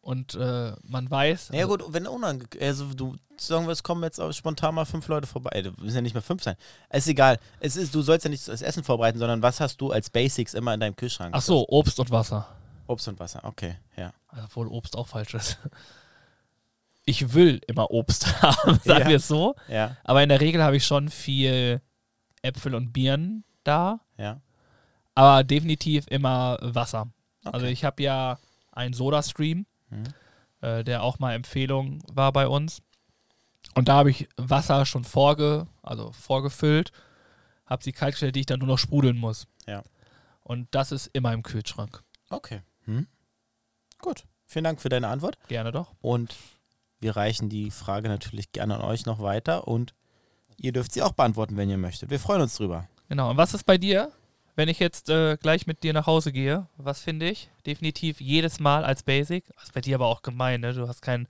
Speaker 2: und äh, man weiß.
Speaker 3: Ja
Speaker 2: also,
Speaker 3: gut, wenn unange also du sagen wir, es kommen jetzt auch spontan mal fünf Leute vorbei. Du müssen ja nicht mehr fünf sein. Es ist egal. Es ist, du sollst ja nicht das Essen vorbereiten, sondern was hast du als Basics immer in deinem Kühlschrank?
Speaker 2: Ach so, Obst und Wasser.
Speaker 3: Obst und Wasser, okay, ja.
Speaker 2: Also, obwohl Obst auch falsch ist. Ich will immer Obst haben, sagen
Speaker 3: Ja.
Speaker 2: wir es so.
Speaker 3: Ja,
Speaker 2: Aber in der Regel habe ich schon viel Äpfel und Birnen da.
Speaker 3: ja.
Speaker 2: Aber definitiv immer Wasser.
Speaker 3: Okay.
Speaker 2: Also ich habe ja einen Soda-Stream,
Speaker 3: Mhm.
Speaker 2: äh, der auch mal Empfehlung war bei uns. Und da habe ich Wasser schon vorge, also vorgefüllt, habe sie kalt gestellt, die ich dann nur noch sprudeln muss.
Speaker 3: Ja.
Speaker 2: Und das ist immer im Kühlschrank.
Speaker 3: Okay. Hm? Gut. Vielen Dank für deine Antwort.
Speaker 2: Gerne doch.
Speaker 3: Und wir reichen die Frage natürlich gerne an euch noch weiter und ihr dürft sie auch beantworten, wenn ihr möchtet. Wir freuen uns drüber.
Speaker 2: Genau. Und was ist bei dir, wenn ich jetzt äh, gleich mit dir nach Hause gehe? Was finde ich? Definitiv jedes Mal als Basic. Das ist bei dir aber auch gemein, ne? Du hast keinen.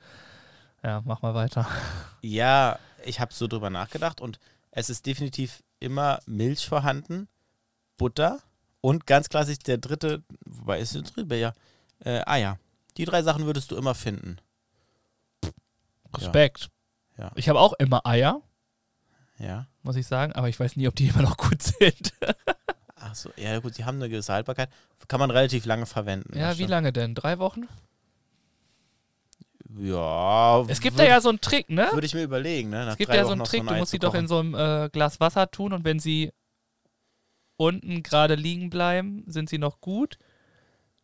Speaker 2: Ja, mach mal weiter.
Speaker 3: Ja, ich habe so drüber nachgedacht und es ist definitiv immer Milch vorhanden, Butter und ganz klassisch der dritte, wobei ist der dritte, ja, äh, Eier. Die drei Sachen würdest du immer finden.
Speaker 2: Respekt.
Speaker 3: Ja.
Speaker 2: Ich habe auch immer Eier,
Speaker 3: Ja.
Speaker 2: muss ich sagen, aber ich weiß nie, ob die immer noch gut sind.
Speaker 3: Ach so, ja gut, die haben eine gewisse Haltbarkeit. Kann man relativ lange verwenden.
Speaker 2: ja, wie
Speaker 3: stimmt.
Speaker 2: lange denn? Drei Wochen?
Speaker 3: Ja.
Speaker 2: Es gibt
Speaker 3: würd-
Speaker 2: da ja so einen Trick, ne?
Speaker 3: Würde ich mir überlegen, ne? Nach
Speaker 2: Es gibt ja so
Speaker 3: Wochen
Speaker 2: einen
Speaker 3: noch
Speaker 2: Trick,
Speaker 3: ein
Speaker 2: du musst sie doch in so einem äh, Glas Wasser tun und wenn sie unten gerade liegen bleiben, sind sie noch gut.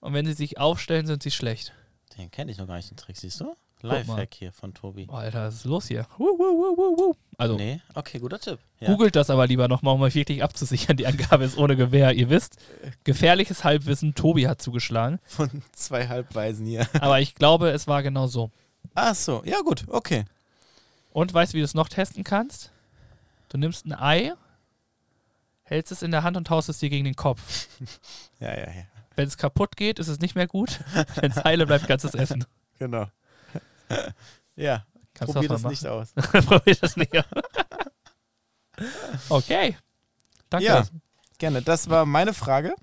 Speaker 2: Und wenn sie sich aufstellen, sind sie schlecht.
Speaker 3: Den kenne ich noch gar nicht, den Trick, siehst du? Lifehack hier von Tobi.
Speaker 2: Alter, was ist los hier? Wuh, wuh, wuh. Also,
Speaker 3: Nee, okay, guter Tipp. Ja.
Speaker 2: googelt das aber lieber nochmal, um euch wirklich abzusichern. Die Angabe ist ohne Gewehr. Ihr wisst, gefährliches Halbwissen. Tobi hat zugeschlagen.
Speaker 3: Von zwei Halbweisen hier.
Speaker 2: Aber ich glaube, es war genau so.
Speaker 3: Ach so, ja gut, okay.
Speaker 2: Und weißt du, wie du es noch testen kannst? Du nimmst ein Ei, hältst es in der Hand und haust es dir gegen den Kopf.
Speaker 3: Ja, ja, ja.
Speaker 2: Wenn es kaputt geht, ist es nicht mehr gut. Wenn es heile bleibt, kannst du es essen.
Speaker 3: Genau. ja,
Speaker 2: Kannst
Speaker 3: probier
Speaker 2: du
Speaker 3: das nicht aus.
Speaker 2: Probier das nicht. aus. okay. Danke.
Speaker 3: Ja. Gerne, das war meine Frage.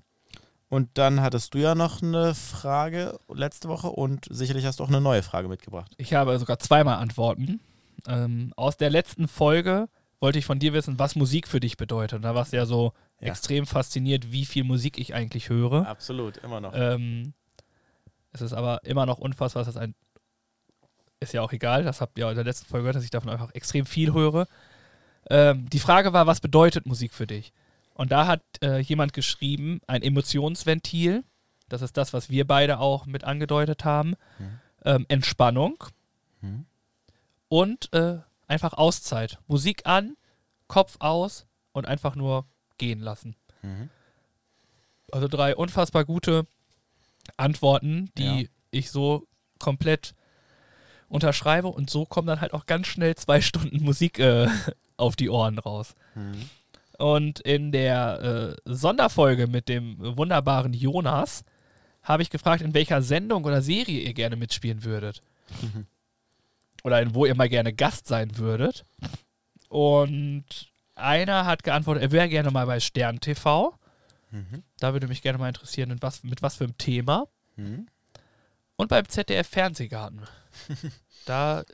Speaker 3: Und dann hattest du ja noch eine Frage letzte Woche und sicherlich hast du auch eine neue Frage mitgebracht.
Speaker 2: Ich habe sogar zweimal Antworten. Ähm, aus der letzten Folge wollte ich von dir wissen, was Musik für dich bedeutet. Da warst du ja so
Speaker 3: Ja.
Speaker 2: extrem fasziniert, wie viel Musik ich eigentlich höre.
Speaker 3: Absolut, immer noch.
Speaker 2: Ähm, es ist aber immer noch unfassbar, dass das ein. Ist ja auch egal, das habt ihr in der letzten Folge gehört, dass ich davon einfach extrem viel höre. Ähm, die Frage war, was bedeutet Musik für dich? Und da hat äh, jemand geschrieben, ein Emotionsventil. Das ist das, was wir beide auch mit angedeutet haben.
Speaker 3: Mhm.
Speaker 2: Ähm, Entspannung
Speaker 3: Mhm.
Speaker 2: und äh, einfach Auszeit. Musik an, Kopf aus und einfach nur gehen lassen.
Speaker 3: Mhm.
Speaker 2: Also drei unfassbar gute Antworten, die
Speaker 3: Ja.
Speaker 2: ich so komplett unterschreibe und so kommen dann halt auch ganz schnell zwei Stunden Musik äh, auf die Ohren raus.
Speaker 3: Mhm.
Speaker 2: Und in der äh, Sonderfolge mit dem wunderbaren Jonas habe ich gefragt, in welcher Sendung oder Serie ihr gerne mitspielen würdet.
Speaker 3: Mhm.
Speaker 2: Oder in wo ihr mal gerne Gast sein würdet. Und einer hat geantwortet, er wäre gerne mal bei Stern TV.
Speaker 3: Mhm.
Speaker 2: Da würde mich gerne mal interessieren, mit was, mit was für einem Thema.
Speaker 3: Mhm.
Speaker 2: Und beim ZDF Fernsehgarten. Da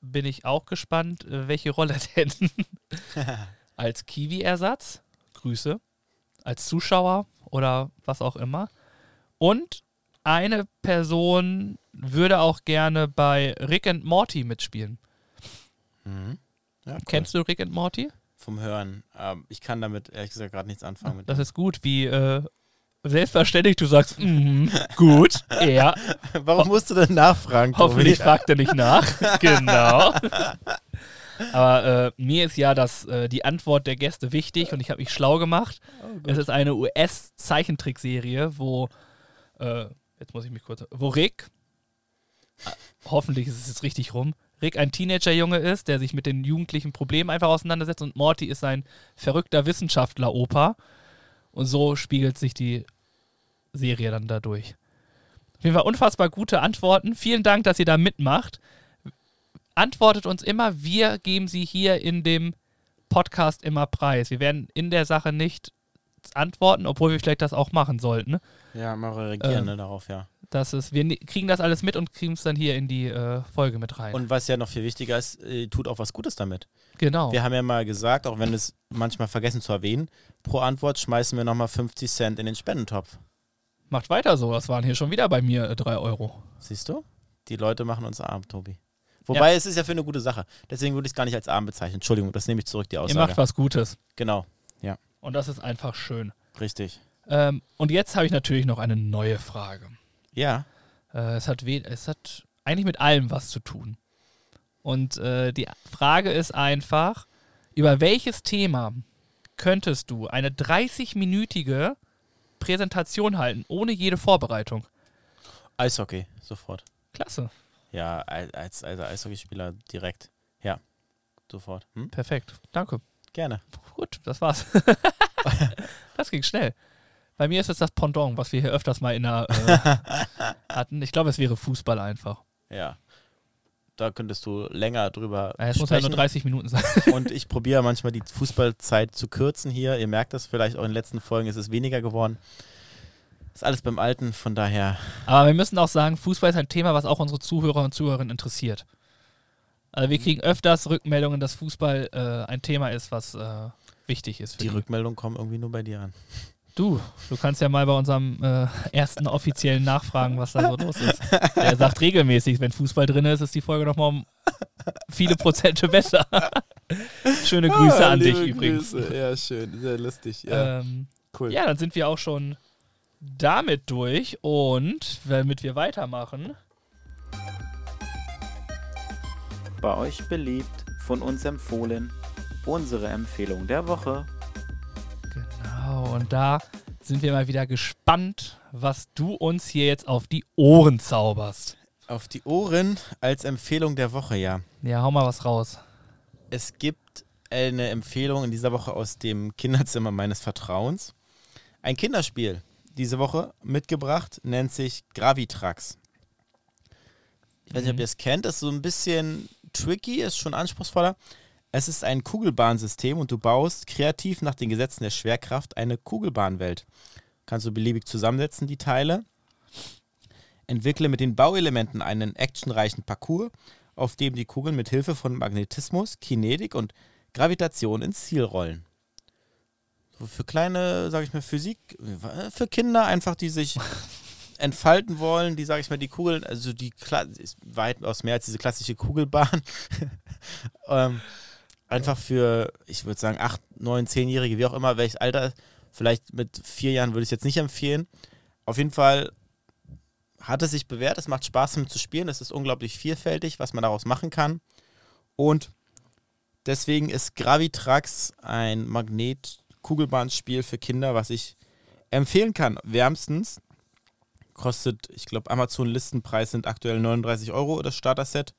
Speaker 2: bin ich auch gespannt, äh, welche Rolle denn. Als Kiwi-Ersatz, Grüße. Als Zuschauer oder was auch immer. Und eine Person würde auch gerne bei Rick and Morty mitspielen.
Speaker 3: Mhm. Ja, cool.
Speaker 2: Kennst du Rick and Morty?
Speaker 3: Vom Hören. Ähm, ich kann damit ehrlich gesagt gerade nichts anfangen. Mit
Speaker 2: Das ist gut, wie äh, selbstverständlich du sagst, mhm, gut, ja,
Speaker 3: Warum musst du denn nachfragen? Tobi?
Speaker 2: Hoffentlich fragt er nicht nach. genau. Aber äh, mir ist ja das, äh, die Antwort der Gäste wichtig und ich habe mich schlau gemacht. es ist eine US-Zeichentrickserie, wo, äh, jetzt muss ich mich kurz, wo Rick, äh, hoffentlich ist es jetzt richtig rum, Rick ein Teenager-Junge ist, der sich mit den jugendlichen Problemen einfach auseinandersetzt und Morty ist ein verrückter Wissenschaftler-Opa. Und so spiegelt sich die Serie dann dadurch. Auf jeden Fall unfassbar gute Antworten. Vielen Dank, dass ihr da mitmacht. Antwortet uns immer. Wir geben sie hier in dem Podcast immer preis. Wir werden in der Sache nicht antworten, obwohl wir vielleicht das auch machen sollten.
Speaker 3: Ja, mal reagieren
Speaker 2: Ähm,
Speaker 3: ne, darauf, ja.
Speaker 2: Das ist, wir ne- kriegen das alles mit und kriegen es dann hier in die äh, Folge mit rein.
Speaker 3: Und was ja noch viel wichtiger ist, äh, tut auch was Gutes damit.
Speaker 2: Genau.
Speaker 3: Wir haben ja mal gesagt, auch wenn es manchmal vergessen zu erwähnen, pro Antwort schmeißen wir nochmal 50 Cent in den Spendentopf.
Speaker 2: Macht weiter so. Das waren hier schon wieder bei mir 3 Euro.
Speaker 3: Siehst du? Die Leute machen uns arm, Tobi. Wobei, es ist ja für eine gute Sache. Deswegen würde ich es gar nicht als arm bezeichnen. Entschuldigung, das nehme ich zurück, die
Speaker 2: Ihr
Speaker 3: Aussage.
Speaker 2: macht was Gutes.
Speaker 3: Genau,
Speaker 2: Und das ist einfach schön.
Speaker 3: richtig.
Speaker 2: Ähm, und jetzt habe ich natürlich noch eine neue Frage.
Speaker 3: Ja,
Speaker 2: Äh, es, hat es hat eigentlich mit allem was zu tun. Und äh, die Frage ist einfach, über welches Thema könntest du eine 30-minütige Präsentation halten, ohne jede Vorbereitung?
Speaker 3: Eishockey, sofort.
Speaker 2: Klasse,
Speaker 3: Ja, als, als, Eishockeyspieler direkt. Ja, sofort. Hm?
Speaker 2: perfekt, danke.
Speaker 3: Gerne.
Speaker 2: Gut, das war's. das ging schnell. Bei mir ist es das Pendant, was wir hier öfters mal in der äh, hatten. Ich glaube, es wäre Fußball einfach.
Speaker 3: Ja. Da könntest du länger drüber
Speaker 2: Äh, Es muss halt
Speaker 3: sprechen.
Speaker 2: nur 30 Minuten sein.
Speaker 3: Und ich probiere manchmal die Fußballzeit zu kürzen hier. Ihr merkt das vielleicht auch in den letzten Folgen, ist es weniger geworden. Ist alles beim Alten, von daher.
Speaker 2: Aber wir müssen auch sagen, Fußball ist ein Thema, was auch unsere Zuhörer und Zuhörerinnen interessiert. Also wir kriegen öfters Rückmeldungen, dass Fußball äh, ein Thema ist, was äh, wichtig ist. Für
Speaker 3: Die Rückmeldungen kommen irgendwie nur bei dir an.
Speaker 2: Du, du kannst ja mal bei unserem äh, ersten offiziellen nachfragen, was da so los ist. Der sagt regelmäßig, wenn Fußball drin ist, ist die Folge nochmal um viele Prozente besser. Schöne Grüße an dich übrigens.
Speaker 3: Ja, schön. Sehr lustig.
Speaker 2: Ähm,
Speaker 3: cool.
Speaker 2: ja, dann sind wir auch schon damit durch und damit wir weitermachen,
Speaker 4: Bei euch beliebt, von uns empfohlen, unsere Empfehlung der Woche.
Speaker 2: Genau, und da sind wir mal wieder gespannt, was du uns hier jetzt auf die Ohren zauberst.
Speaker 3: Auf die Ohren als Empfehlung der Woche, ja.
Speaker 2: Ja, hau mal was raus.
Speaker 3: Es gibt eine Empfehlung in dieser Woche aus dem Kinderzimmer meines Vertrauens. Ein Kinderspiel diese Woche mitgebracht, nennt sich Gravitrax. Ich weiß nicht, ob
Speaker 2: Mhm.
Speaker 3: ihr es kennt, ist so ein bisschen tricky, ist schon anspruchsvoller. Es ist ein Kugelbahnsystem und du baust kreativ nach den Gesetzen der Schwerkraft eine Kugelbahnwelt. Kannst du beliebig zusammensetzen, die Teile. Entwickle mit den Bauelementen einen actionreichen Parcours, auf dem die Kugeln mit Hilfe von Magnetismus, Kinetik und Gravitation ins Ziel rollen. So für kleine, sag ich mal, Physik, äh, für Kinder einfach, die sich entfalten wollen, die, sag ich mal, die Kugeln, also die ist weitaus mehr als diese klassische Kugelbahn. ähm, einfach für, ich würde sagen, 8, 9, 10-Jährige, wie auch immer, welches Alter, vielleicht mit vier Jahren würde ich es jetzt nicht empfehlen. Auf jeden Fall hat es sich bewährt, es macht Spaß damit zu spielen, es ist unglaublich vielfältig, was man daraus machen kann. Und deswegen ist Gravitrax ein Magnet-Kugelbahnspiel für Kinder, was ich empfehlen kann. Wärmstens kostet, ich glaube, Amazon-Listenpreis sind aktuell 39 Euro das Starter-Set.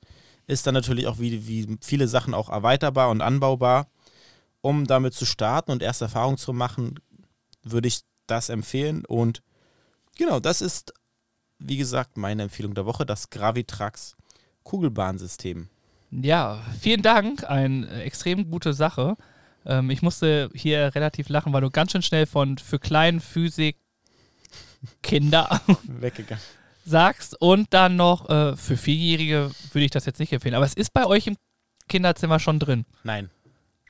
Speaker 3: Ist dann natürlich auch wie, wie viele Sachen auch erweiterbar und anbaubar. Um damit zu starten und erste Erfahrungen zu machen, würde ich das empfehlen. Und genau, das ist, wie gesagt, meine Empfehlung der Woche, das Gravitrax Kugelbahnsystem.
Speaker 2: Ja, vielen Dank. Eine äh, extrem gute Sache. Ähm, ich musste hier relativ lachen, weil du ganz schön schnell von für kleinen Physik Kinder
Speaker 3: Weggegangen.
Speaker 2: Sagst und dann noch äh, für Vierjährige würde ich das jetzt nicht empfehlen. Aber es ist bei euch im Kinderzimmer schon drin.
Speaker 3: Nein.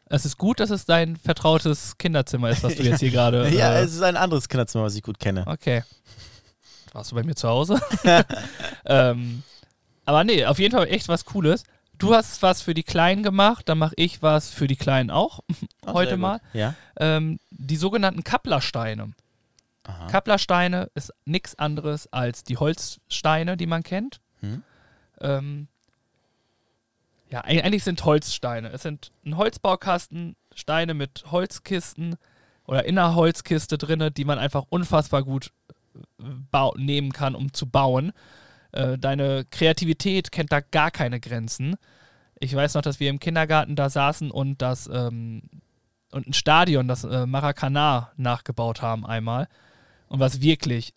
Speaker 2: Es ist gut, dass es dein vertrautes Kinderzimmer ist, was du jetzt hier gerade.
Speaker 3: ja,
Speaker 2: äh,
Speaker 3: es ist ein anderes Kinderzimmer, was ich gut kenne.
Speaker 2: Okay. Warst du bei mir zu Hause? ähm, aber nee, auf jeden Fall echt was Cooles. Du hast was für die Kleinen gemacht, dann mache ich was für die Kleinen auch
Speaker 3: Ach,
Speaker 2: heute mal.
Speaker 3: Ja.
Speaker 2: Ähm, die sogenannten Kapplersteine.
Speaker 3: Aha.
Speaker 2: Kapplersteine ist nichts anderes als die Holzsteine, die man kennt.
Speaker 3: Hm.
Speaker 2: Ähm, ja, eig- eigentlich sind Holzsteine. Es sind ein Holzbaukasten, Steine mit Holzkisten oder in einer Holzkiste drinne, die man einfach unfassbar gut äh, nehmen kann, um zu bauen. Äh, deine Kreativität kennt da gar keine Grenzen. Ich weiß noch, dass wir im Kindergarten da saßen und das ähm, und ein Stadion, das äh, Maracana, nachgebaut haben einmal. Und was wirklich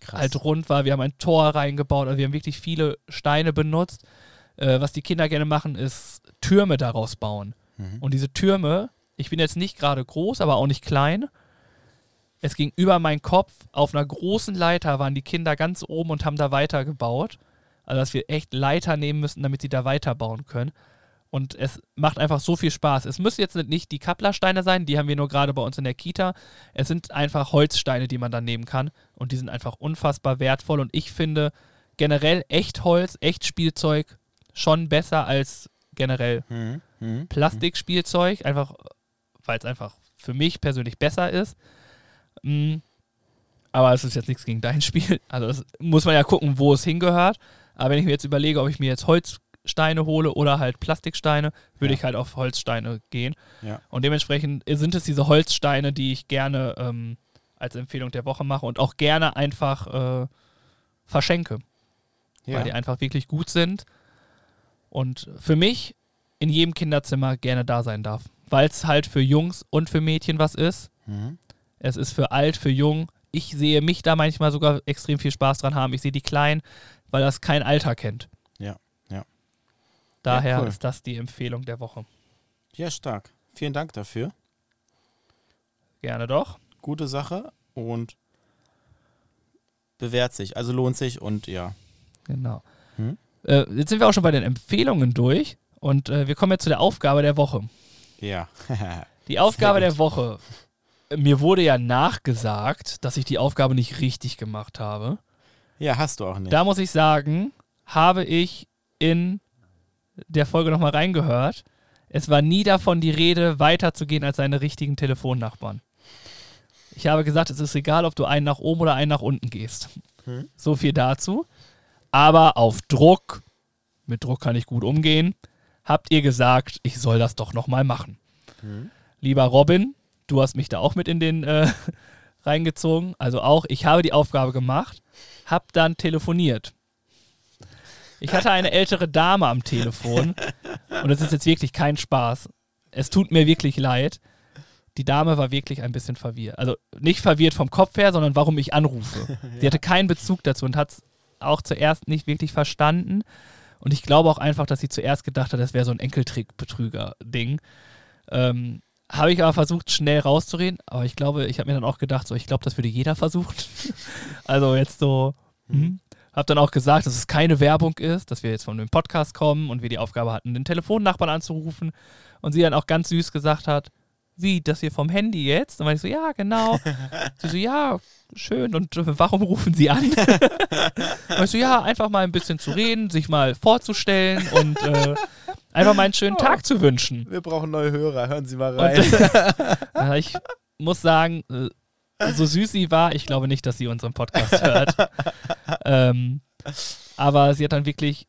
Speaker 3: Krass.
Speaker 2: halt rund war. Wir haben ein Tor reingebaut, also wir haben wirklich viele Steine benutzt. Äh, was die Kinder gerne machen, ist Türme daraus bauen.
Speaker 3: Mhm.
Speaker 2: Und diese Türme, ich bin jetzt nicht gerade groß, aber auch nicht klein. Es ging über meinen Kopf. Auf einer großen Leiter waren die Kinder ganz oben und haben da weitergebaut. Also, dass wir echt Leiter nehmen müssen, damit sie da weiterbauen können. Und es macht einfach so viel Spaß. Es müssen jetzt nicht die Kapplersteine sein, die haben wir nur gerade bei uns in der Kita. Es sind einfach Holzsteine, die man dann nehmen kann. Und die sind einfach unfassbar wertvoll. Und ich finde generell echt Holz, echt Spielzeug schon besser als generell
Speaker 3: Mhm. Mhm.
Speaker 2: Plastikspielzeug, einfach weil es einfach für mich persönlich besser ist. Mm, Aber es ist jetzt nichts gegen dein Spiel. Also das muss man ja gucken, wo es hingehört. Aber wenn ich mir jetzt überlege, ob ich mir jetzt Holzsteine hole oder halt Plastiksteine, würde
Speaker 3: Ja.
Speaker 2: ich halt auf Holzsteine gehen.
Speaker 3: Ja.
Speaker 2: Und dementsprechend sind es diese Holzsteine, die ich gerne ähm, als Empfehlung der Woche mache und auch gerne einfach äh, verschenke weil die
Speaker 3: Ja.
Speaker 2: einfach wirklich gut sind und für mich in jedem Kinderzimmer gerne da sein darf, weil es halt für Jungs und für Mädchen was ist.
Speaker 3: Mhm.
Speaker 2: Es ist für alt, für jung. Ich sehe mich da manchmal sogar extrem viel Spaß dran haben. Ich sehe die Kleinen, weil das kein Alter kennt. Daher
Speaker 3: Ja, cool.
Speaker 2: ist das die Empfehlung der Woche.
Speaker 3: ja, stark. Vielen Dank dafür.
Speaker 2: Gerne doch.
Speaker 3: Gute Sache und bewährt sich. Also lohnt sich und ja.
Speaker 2: Genau.
Speaker 3: Hm?
Speaker 2: Äh, jetzt sind wir auch schon bei den Empfehlungen durch und äh, wir kommen jetzt zu der Aufgabe der Woche.
Speaker 3: Ja.
Speaker 2: Die Aufgabe der Woche. Mir wurde ja nachgesagt, dass ich die Aufgabe nicht richtig gemacht habe.
Speaker 3: ja, hast du auch nicht.
Speaker 2: Da muss ich sagen, habe ich in der Folge nochmal reingehört. Es war nie davon die Rede, weiterzugehen als seine richtigen Telefonnachbarn. Ich habe gesagt, es ist egal, ob du einen nach oben oder einen nach unten gehst.
Speaker 3: Hm.
Speaker 2: So viel dazu. Aber auf Druck, mit Druck kann ich gut umgehen, habt ihr gesagt, ich soll das doch nochmal machen.
Speaker 3: Hm.
Speaker 2: Lieber Robin, du hast mich da auch mit in den äh, reingezogen. Also auch, ich habe die Aufgabe gemacht, hab dann telefoniert. Ich hatte eine ältere Dame am Telefon und es ist jetzt wirklich kein Spaß. Es tut mir wirklich leid. Die Dame war wirklich ein bisschen verwirrt. Also nicht verwirrt vom Kopf her, sondern warum ich anrufe. Sie hatte keinen Bezug dazu und hat es auch zuerst nicht wirklich verstanden. Und ich glaube auch einfach, dass sie zuerst gedacht hat, das wäre so ein Enkeltrick-Betrüger-Ding. Ähm, habe ich aber versucht, schnell rauszureden, aber ich glaube, ich habe mir dann auch gedacht, so, ich glaube, das würde jeder versuchen. also jetzt so, hm. Habe dann auch gesagt, dass es keine Werbung ist, dass wir jetzt von dem Podcast kommen und wir die Aufgabe hatten, den Telefonnachbarn anzurufen. Und sie dann auch ganz süß gesagt hat, wie, das hier vom Handy jetzt? Und dann ich so, ja, genau. sie so, ja, schön. Und äh, warum rufen Sie an? und ich so, ja, einfach mal ein bisschen zu reden, sich mal vorzustellen und äh, einfach mal einen schönen Tag zu wünschen.
Speaker 3: Wir brauchen neue Hörer. Hören Sie mal
Speaker 2: Und, äh, ich muss sagen, äh, so süß sie war, ich glaube nicht, dass sie unseren Podcast hört. ähm, aber sie hat dann wirklich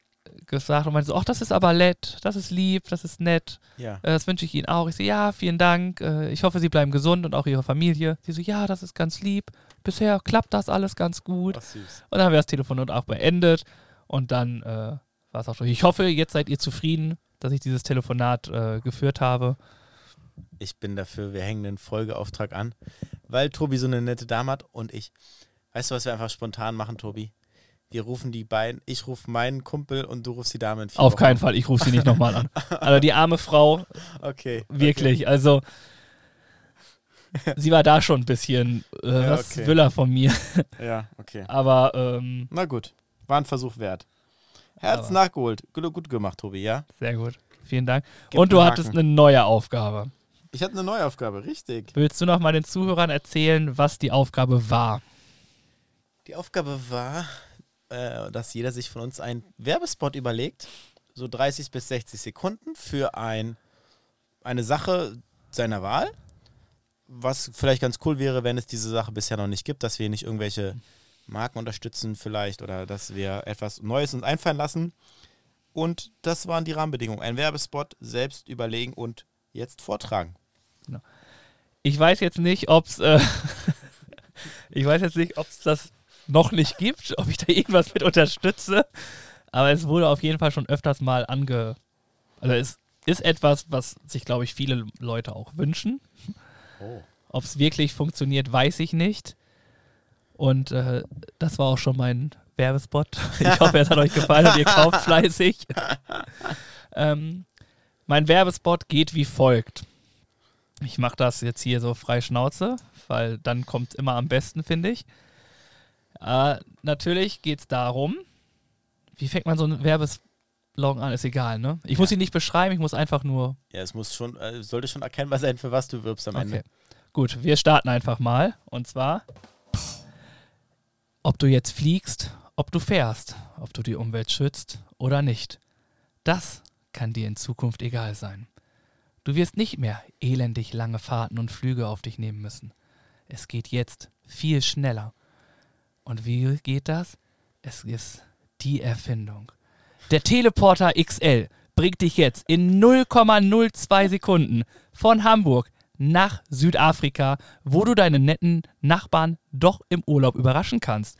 Speaker 2: gesagt und meinte so, ach, das ist aber nett, das ist lieb, das ist nett,
Speaker 3: ja.
Speaker 2: äh, das wünsche ich Ihnen auch. Ich so, ja, vielen Dank, äh, ich hoffe, Sie bleiben gesund und auch Ihre Familie. Sie so, ja, das ist ganz lieb, bisher klappt das alles ganz gut.
Speaker 3: Ach, süß.
Speaker 2: Und dann haben wir das Telefonat auch beendet und dann äh, war es auch durch. Ich hoffe, jetzt seid ihr zufrieden, dass ich dieses Telefonat äh, geführt habe.
Speaker 3: Ich bin dafür, wir hängen den Folgeauftrag an, weil Tobi so eine nette Dame hat und ich. Weißt du, was wir einfach spontan machen, Tobi? Wir rufen die beiden, ich rufe meinen Kumpel und du rufst die Dame in vier
Speaker 2: Auf
Speaker 3: Wochen
Speaker 2: keinen Fall, ich rufe sie nicht nochmal an. Also die arme Frau,
Speaker 3: Okay.
Speaker 2: wirklich, also sie war da schon ein bisschen, äh,
Speaker 3: Ja,
Speaker 2: was
Speaker 3: okay.
Speaker 2: will er von mir?
Speaker 3: Okay. Ja, okay.
Speaker 2: Aber ähm,
Speaker 3: Na gut, war ein Versuch wert. Herz nachgeholt. Gut, gut gemacht, Tobi, ja?
Speaker 2: sehr gut, vielen Dank.
Speaker 3: Gib
Speaker 2: Und du hattest eine neue Aufgabe.
Speaker 3: Ich hatte eine neue Aufgabe, richtig.
Speaker 2: Willst du noch mal den Zuhörern erzählen, was die Aufgabe war?
Speaker 3: Die Aufgabe war, äh, dass jeder sich von uns einen Werbespot überlegt, so 30 bis 60 Sekunden für ein, eine Sache seiner Wahl. Was vielleicht ganz cool wäre, wenn es diese Sache bisher noch nicht gibt, dass wir nicht irgendwelche Marken unterstützen vielleicht oder dass wir etwas Neues uns einfallen lassen. Und das waren die Rahmenbedingungen. Ein Werbespot selbst überlegen und jetzt vortragen.
Speaker 2: Ich weiß jetzt nicht, ob es äh, ich weiß jetzt nicht, ob es das noch nicht gibt, ob ich da irgendwas mit unterstütze. Aber es wurde auf jeden Fall schon öfters mal ange. Also es ist etwas, was sich, glaube ich, viele Leute auch wünschen.
Speaker 3: Oh.
Speaker 2: Ob es wirklich funktioniert, weiß ich nicht. Und äh, das war auch schon mein Werbespot. Ich hoffe, es hat euch gefallen und ihr kauft fleißig. ähm, mein Werbespot geht wie folgt. Ich mache das jetzt hier so frei Schnauze, weil dann kommt immer am besten, finde ich. Äh, natürlich geht es darum, wie fängt man so einen Werbespot loggen an, ist egal, ne? Ich muss ihn nicht beschreiben, ich muss einfach nur.
Speaker 3: Ja, es muss schon, äh, sollte schon erkennbar sein, für was du wirbst am
Speaker 2: Okay.
Speaker 3: Ende.
Speaker 2: Gut, wir starten einfach mal. Und zwar, ob du jetzt fliegst, ob du fährst, ob du die Umwelt schützt oder nicht. Das kann dir in Zukunft egal sein. Du wirst nicht mehr elendig lange Fahrten und Flüge auf dich nehmen müssen. Es geht jetzt viel schneller. Und wie geht das? Es ist die Erfindung. Der Teleporter XL bringt dich jetzt in 0,02 Sekunden von Hamburg nach Südafrika, wo du deine netten Nachbarn doch im Urlaub überraschen kannst.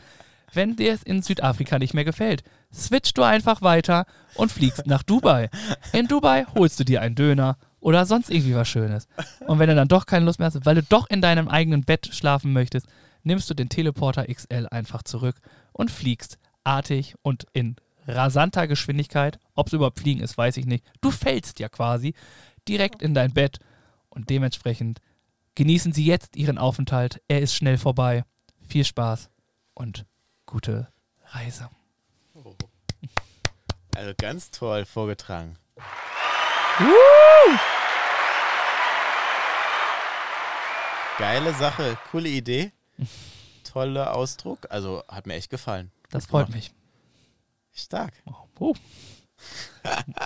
Speaker 2: Wenn dir es in Südafrika nicht mehr gefällt, switch du einfach weiter und fliegst nach Dubai. In Dubai holst du dir einen Döner oder sonst irgendwie was Schönes. Und wenn du dann doch keine Lust mehr hast, weil du doch in deinem eigenen Bett schlafen möchtest, nimmst du den Teleporter XL einfach zurück und fliegst artig und in rasanter Geschwindigkeit. Ob es überhaupt fliegen ist, weiß ich nicht. Du fällst ja quasi direkt in dein Bett und dementsprechend genießen Sie jetzt Ihren Aufenthalt. Er ist schnell vorbei. Viel Spaß und gute Reise.
Speaker 3: Also ganz toll vorgetragen. Geile Sache, coole Idee. Toller Ausdruck. Also hat mir echt gefallen.
Speaker 2: Das freut mich.
Speaker 3: Stark.
Speaker 2: Oh.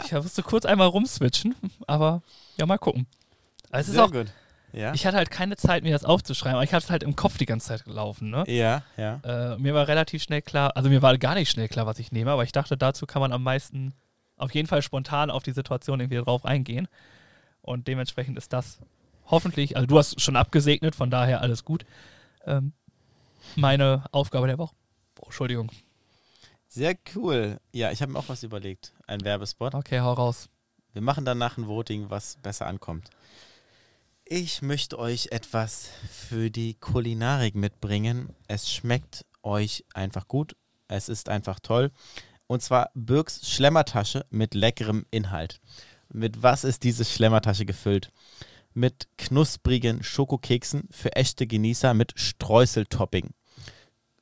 Speaker 2: Ich musste kurz einmal rumswitchen, aber ja, mal gucken. Also es ist
Speaker 3: Sehr
Speaker 2: auch,
Speaker 3: gut. Ja?
Speaker 2: ich hatte halt keine Zeit, mir das aufzuschreiben, aber ich hatte es halt im Kopf die ganze Zeit gelaufen. Ne?
Speaker 3: ja, ja.
Speaker 2: Äh, mir war relativ schnell klar, also mir war gar nicht schnell klar, was ich nehme, aber ich dachte, dazu kann man am meisten auf jeden Fall spontan auf die Situation irgendwie drauf eingehen. Und dementsprechend ist das hoffentlich, also du hast schon abgesegnet, von daher alles gut. Ähm, meine Aufgabe der Woche. Oh, Entschuldigung.
Speaker 3: Sehr cool. Ja, ich habe mir auch was überlegt. Ein Werbespot.
Speaker 2: Okay, hau raus.
Speaker 3: Wir machen danach ein Voting, was besser ankommt. Ich möchte euch etwas für die Kulinarik mitbringen. Es schmeckt euch einfach gut. Es ist einfach toll. Und zwar Birks Schlemmertasche mit leckerem Inhalt. Mit was ist diese Schlemmertasche gefüllt? Mit knusprigen Schokokeksen für echte Genießer mit Streuseltopping.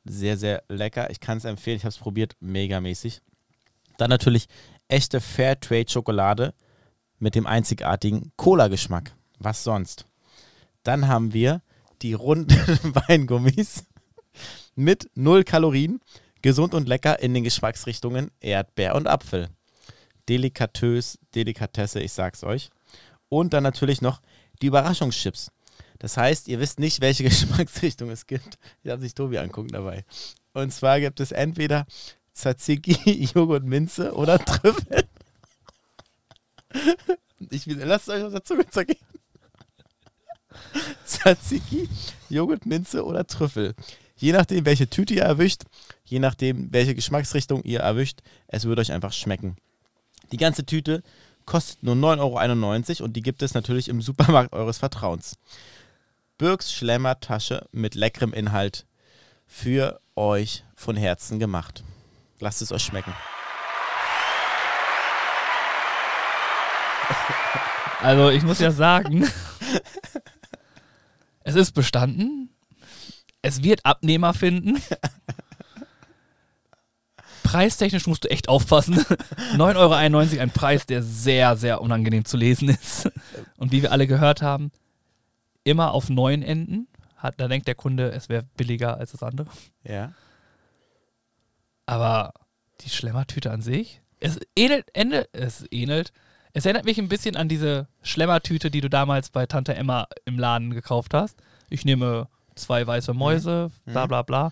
Speaker 3: Sehr, sehr lecker. Ich kann es empfehlen. Ich habe es probiert. Megamäßig. Dann natürlich echte Fairtrade-Schokolade mit dem einzigartigen Cola-Geschmack. Was sonst? Dann haben wir die runden Weingummis mit null Kalorien, gesund und lecker in den Geschmacksrichtungen Erdbeer und Apfel. Delikatös, Delikatesse, ich sag's euch. Und dann natürlich noch die Überraschungschips. Das heißt, ihr wisst nicht, welche Geschmacksrichtung es gibt. Ich habe sich Tobi angucken dabei. Und zwar gibt es entweder Tzatziki, Joghurt, Minze oder Trüffel. Ich lasst euch was dazu zergehen. Tzatziki, Joghurt, Minze oder Trüffel. Je nachdem, welche Tüte ihr erwischt, je nachdem, welche Geschmacksrichtung ihr erwischt, es wird euch einfach schmecken. Die ganze Tüte kostet nur 9,91 Euro und die gibt es natürlich im Supermarkt eures Vertrauens. Birks Schlemmertasche mit leckerem Inhalt für euch von Herzen gemacht. Lasst es euch schmecken.
Speaker 2: Also ich muss ja sagen, es ist bestanden. Es wird Abnehmer finden. Preistechnisch musst du echt aufpassen. 9,91 Euro, ein Preis, der sehr, sehr unangenehm zu lesen ist. Und wie wir alle gehört haben, immer auf neun Enden. Hat, da denkt der Kunde, es wäre billiger als das andere.
Speaker 3: Ja.
Speaker 2: Aber die Schlemmertüte an sich, es ähnelt, Ende, es ähnelt. Es erinnert mich ein bisschen an diese Schlemmertüte, die du damals bei Tante Emma im Laden gekauft hast. Ich nehme zwei weiße Mäuse, bla bla bla.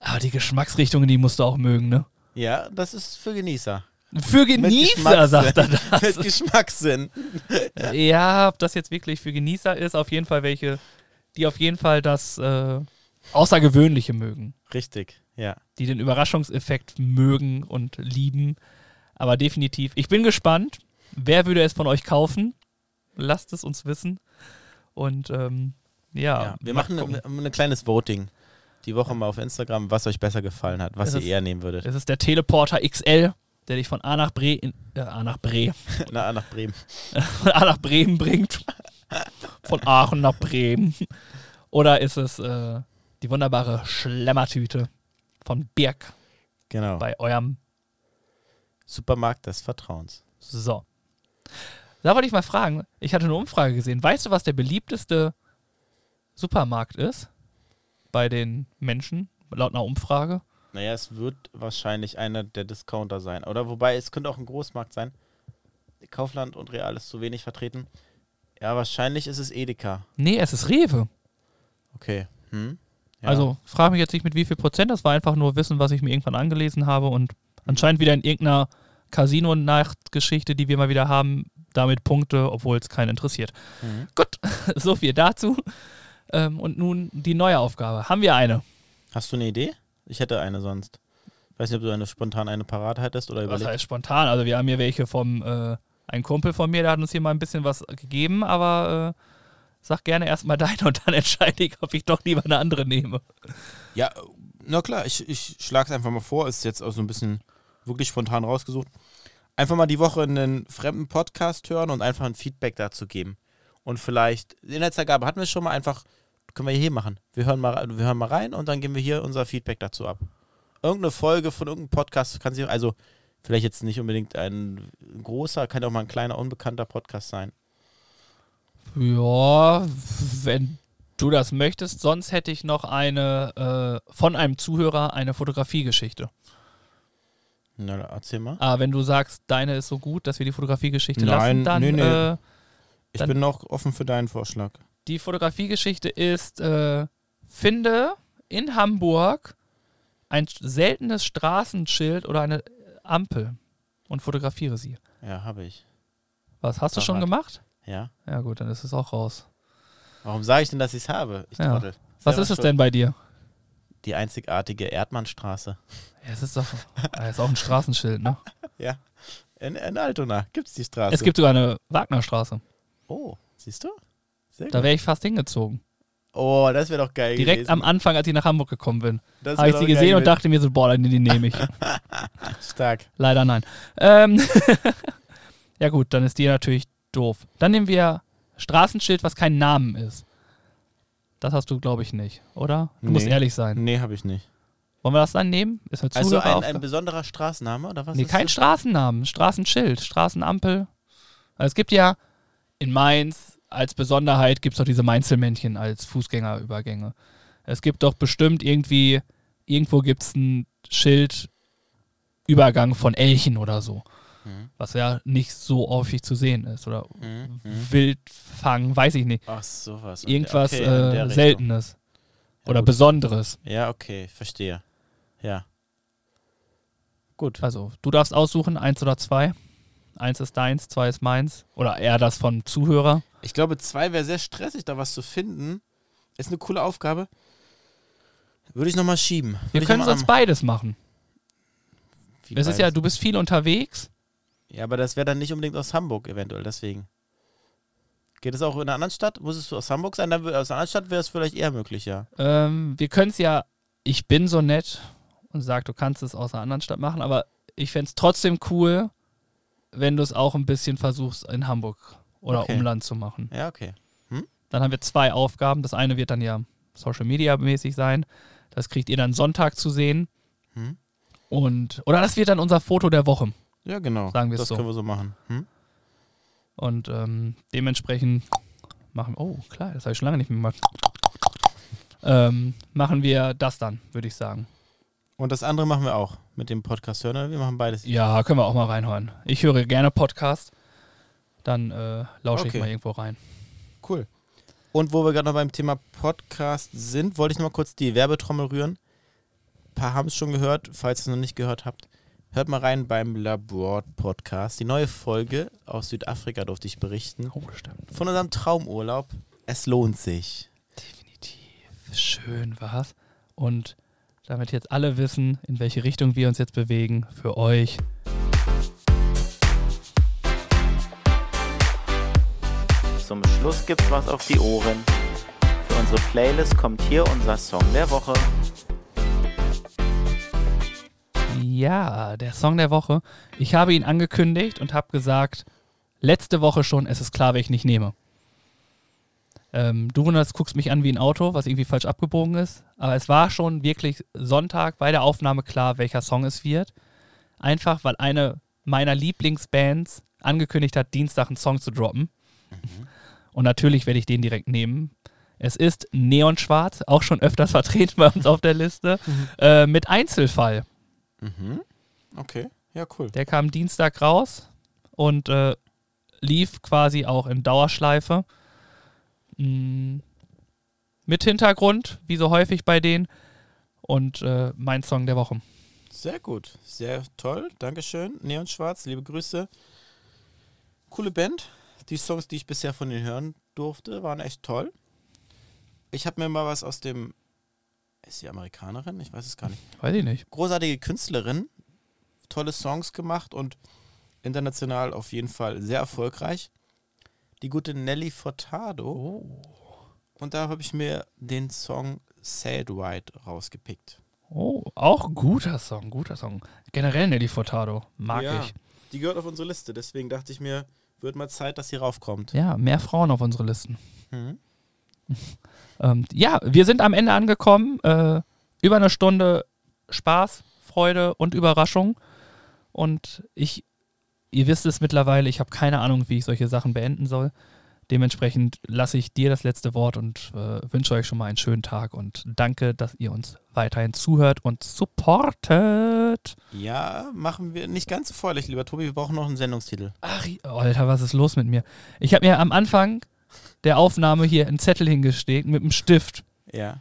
Speaker 2: Aber die Geschmacksrichtungen, die musst du auch mögen, ne?
Speaker 3: Ja, das ist für Genießer.
Speaker 2: Für Genießer, sagt er
Speaker 3: Mit
Speaker 2: das.
Speaker 3: Geschmackssinn.
Speaker 2: ja, ob das jetzt wirklich für Genießer ist, auf jeden Fall welche, die auf jeden Fall das äh, Außergewöhnliche mögen.
Speaker 3: Richtig, ja.
Speaker 2: die den Überraschungseffekt mögen und lieben. Aber definitiv, ich bin gespannt. Wer würde es von euch kaufen? Lasst es uns wissen. Und ähm, ja,
Speaker 3: ja. Wir machen ein, ein kleines Voting die Woche mal auf Instagram, was euch besser gefallen hat, was
Speaker 2: Es
Speaker 3: ihr
Speaker 2: ist-
Speaker 3: eher nehmen würdet.
Speaker 2: Es ist der Teleporter XL, der dich von A nach Bre in, äh, A nach Bre,
Speaker 3: Na, nach Bremen.
Speaker 2: von A nach Bremen bringt. Von Aachen nach Bremen. Oder ist es äh, die wunderbare Schlemmertüte von Birk
Speaker 3: Genau.
Speaker 2: bei eurem
Speaker 3: Supermarkt des Vertrauens.
Speaker 2: So. Da wollte ich mal fragen, ich hatte eine Umfrage gesehen. Weißt du, was der beliebteste Supermarkt ist? Bei den Menschen, laut einer Umfrage?
Speaker 3: Naja, es wird wahrscheinlich einer der Discounter sein. Oder wobei, es könnte auch ein Großmarkt sein. Kaufland und Real ist zu wenig vertreten. Ja, wahrscheinlich ist es Edeka.
Speaker 2: Nee, es ist Rewe.
Speaker 3: Okay. Hm? Ja.
Speaker 2: Also frage mich jetzt nicht mit wie viel Prozent, das war einfach nur Wissen, was ich mir irgendwann angelesen habe und anscheinend wieder in irgendeiner Casino-Nachtgeschichte, die wir mal wieder haben, damit Punkte, obwohl es keinen interessiert.
Speaker 3: Mhm.
Speaker 2: Gut, so viel dazu. Ähm, und nun die neue Aufgabe. Haben wir eine?
Speaker 3: Hast du eine Idee? Ich hätte eine sonst. Ich weiß nicht, ob du eine spontan eine parat hättest oder
Speaker 2: Was
Speaker 3: überlegt.
Speaker 2: heißt spontan? Also wir haben hier welche vom, äh, ein Kumpel von mir, der hat uns hier mal ein bisschen was gegeben, aber äh, sag gerne erstmal deine und dann entscheide ich, ob ich doch lieber eine andere nehme.
Speaker 3: Ja, na klar, ich, ich schlage es einfach mal vor. Ist jetzt auch so ein bisschen wirklich spontan rausgesucht. Einfach mal die Woche einen fremden Podcast hören und einfach ein Feedback dazu geben. Und vielleicht, in der Gabe hatten wir es schon mal einfach, können wir hier machen. Wir hören, mal, wir hören mal rein und dann geben wir hier unser Feedback dazu ab. Irgendeine Folge von irgendeinem Podcast kann sich, also vielleicht jetzt nicht unbedingt ein großer, kann auch mal ein kleiner, unbekannter Podcast sein.
Speaker 2: Ja, wenn du das möchtest. Sonst hätte ich noch eine äh, von einem Zuhörer eine Fotografiegeschichte.
Speaker 3: Na, erzähl mal.
Speaker 2: Aber wenn du sagst, deine ist so gut, dass wir die Fotografiegeschichte lassen, dann
Speaker 3: nee, nee.
Speaker 2: Äh,
Speaker 3: Ich bin noch offen für deinen Vorschlag.
Speaker 2: Die Fotografiegeschichte ist, äh, finde in Hamburg ein seltenes Straßenschild oder eine Ampel und fotografiere sie.
Speaker 3: Ja, habe ich.
Speaker 2: Was, hast du schon gemacht?
Speaker 3: Ja.
Speaker 2: Ja gut, dann ist es auch raus.
Speaker 3: Warum sage ich denn, dass ich es habe? Ich
Speaker 2: Ja.
Speaker 3: Trottel.
Speaker 2: Was ist es
Speaker 3: schuld.
Speaker 2: denn bei dir?
Speaker 3: Die einzigartige Erdmannstraße.
Speaker 2: Ja, es ist doch ah, ist auch ein Straßenschild, ne?
Speaker 3: Ja. In, in Altona gibt es die Straße.
Speaker 2: Es gibt sogar eine Wagnerstraße.
Speaker 3: Oh, siehst du? Sehr
Speaker 2: Da wäre ich fast hingezogen.
Speaker 3: Oh, das wäre doch geil
Speaker 2: Direkt
Speaker 3: gewesen.
Speaker 2: am Anfang, als ich nach Hamburg gekommen bin, habe ich sie gesehen und dachte mir so, boah, die, die nehme ich.
Speaker 3: Stark.
Speaker 2: Leider nein. Ähm ja gut, dann ist die natürlich doof. Dann nehmen wir Straßenschild, was kein Namen ist. Das hast du, glaube ich, nicht, oder? Du musst
Speaker 3: Nee.
Speaker 2: ehrlich sein.
Speaker 3: Nee, habe ich nicht.
Speaker 2: Wollen wir das dann nehmen? Ist eine
Speaker 3: Also ein, ein besonderer Straßenname oder was?
Speaker 2: Nee, kein
Speaker 3: das?
Speaker 2: Straßennamen, Straßenschild, Straßenampel. Also es gibt ja in Mainz als Besonderheit gibt es doch diese Mainzelmännchen als Fußgängerübergänge. Es gibt doch bestimmt irgendwie, irgendwo gibt es ein Schild Übergang von Elchen oder so.
Speaker 3: Mhm.
Speaker 2: Was ja nicht so häufig zu sehen ist. Oder
Speaker 3: Mhm. Mhm.
Speaker 2: Wildfang, weiß ich nicht.
Speaker 3: Ach, sowas.
Speaker 2: Irgendwas
Speaker 3: Okay,
Speaker 2: äh. Seltenes.
Speaker 3: Ja,
Speaker 2: Oder
Speaker 3: gut.
Speaker 2: Besonderes.
Speaker 3: Ja, okay, verstehe. Ja. Gut.
Speaker 2: Also, du darfst aussuchen, eins oder zwei. Eins ist deins, zwei ist meins. Oder eher das von Zuhörer.
Speaker 3: Ich glaube, zwei wäre sehr stressig, da was zu finden. Ist eine coole Aufgabe. Würde ich nochmal schieben. Würde
Speaker 2: Wir können sonst beides machen.
Speaker 3: Wie
Speaker 2: Das ist ja, du bist viel unterwegs.
Speaker 3: Ja, aber das wäre dann nicht unbedingt aus Hamburg eventuell, deswegen. Geht es auch in einer anderen Stadt? Muss es aus Hamburg sein? Dann aus einer anderen Stadt wäre es vielleicht eher möglich, ja.
Speaker 2: Ähm, wir können es ja, ich bin so nett und sag, du kannst es aus einer anderen Stadt machen, aber ich fände es trotzdem cool, wenn du es auch ein bisschen versuchst, in Hamburg oder
Speaker 3: Okay.
Speaker 2: Umland zu machen.
Speaker 3: Ja, okay.
Speaker 2: Dann haben wir zwei Aufgaben. Das eine wird dann ja Social Media mäßig sein. Das kriegt ihr dann Sonntag zu sehen.
Speaker 3: Hm?
Speaker 2: Und, oder das wird dann unser Foto der Woche.
Speaker 3: Ja, genau.
Speaker 2: Sagen wir es
Speaker 3: das
Speaker 2: so.
Speaker 3: können wir so machen. Hm?
Speaker 2: Und ähm, dementsprechend machen oh klar, das habe ich schon lange nicht mehr gemacht. Ähm, machen wir das dann, würde ich sagen.
Speaker 3: Und das andere machen wir auch mit dem Podcast hören. Wir machen beides.
Speaker 2: Ja, können wir auch mal reinhören. Ich höre gerne Podcast. Dann äh, lausche
Speaker 3: Okay.
Speaker 2: ich mal irgendwo rein.
Speaker 3: Cool. Und wo wir gerade noch beim Thema Podcast sind, wollte ich noch mal kurz die Werbetrommel rühren. Ein paar haben es schon gehört. Falls ihr es noch nicht gehört habt, hört mal rein beim Labor Podcast. Die neue Folge aus Südafrika durfte ich berichten.
Speaker 2: Oh, stimmt.
Speaker 3: Von unserem Traumurlaub. Es lohnt sich.
Speaker 2: Definitiv. Schön war's. Und damit jetzt alle wissen, in welche Richtung wir uns jetzt bewegen, für euch.
Speaker 4: Zum Schluss gibt's was auf die Ohren. Für unsere Playlist kommt hier unser Song der Woche.
Speaker 2: Ja, der Song der Woche. Ich habe ihn angekündigt und habe gesagt, letzte Woche schon, es ist klar, wer ich nicht nehme. Ähm, du wunderst, guckst mich an wie ein Auto, was irgendwie falsch abgebogen ist. Aber es war schon wirklich Sonntag bei der Aufnahme klar, welcher Song es wird. Einfach, weil eine meiner Lieblingsbands angekündigt hat, Dienstag einen Song zu droppen. Und natürlich werde ich den direkt nehmen. Es ist Neon Schwarz, auch schon öfters vertreten bei uns auf der Liste, äh, mit Einzelfall.
Speaker 3: Mhm. Okay, ja, cool.
Speaker 2: Der kam Dienstag raus und äh, lief quasi auch in Dauerschleife. Mm, mit Hintergrund, wie so häufig bei denen. Und äh, mein Song der Woche.
Speaker 3: Sehr gut, sehr toll. Dankeschön. Neon Schwarz, liebe Grüße. Coole Band. Die Songs, die ich bisher von denen hören durfte, waren echt toll. Ich habe mir mal was aus dem. Ist sie Amerikanerin? Ich weiß es gar nicht.
Speaker 2: Weiß ich nicht.
Speaker 3: Großartige Künstlerin. Tolle Songs gemacht und international auf jeden Fall sehr erfolgreich. Die gute Nelly Furtado.
Speaker 2: Oh.
Speaker 3: Und da habe ich mir den Song Sad White rausgepickt.
Speaker 2: Oh, auch ein guter Song, guter Song. Generell Nelly Furtado, mag
Speaker 3: Ja,
Speaker 2: ich.
Speaker 3: Die gehört auf unsere Liste, deswegen dachte ich mir, wird mal Zeit, dass sie raufkommt.
Speaker 2: Ja, mehr Frauen auf unsere Listen.
Speaker 3: Mhm.
Speaker 2: Ähm, ja, wir sind am Ende angekommen. Äh, über eine Stunde Spaß, Freude und Überraschung. Und ich, ihr wisst es mittlerweile, ich habe keine Ahnung, wie ich solche Sachen beenden soll. Dementsprechend lasse ich dir das letzte Wort und äh, wünsche euch schon mal einen schönen Tag und danke, dass ihr uns weiterhin zuhört und supportet.
Speaker 3: Ja, machen wir nicht ganz so feuerlich, lieber Tobi. Wir brauchen noch einen Sendungstitel.
Speaker 2: Ach, Alter, was ist los mit mir? Ich habe mir am Anfang der Aufnahme hier einen Zettel hingesteckt mit einem Stift.
Speaker 3: Ja,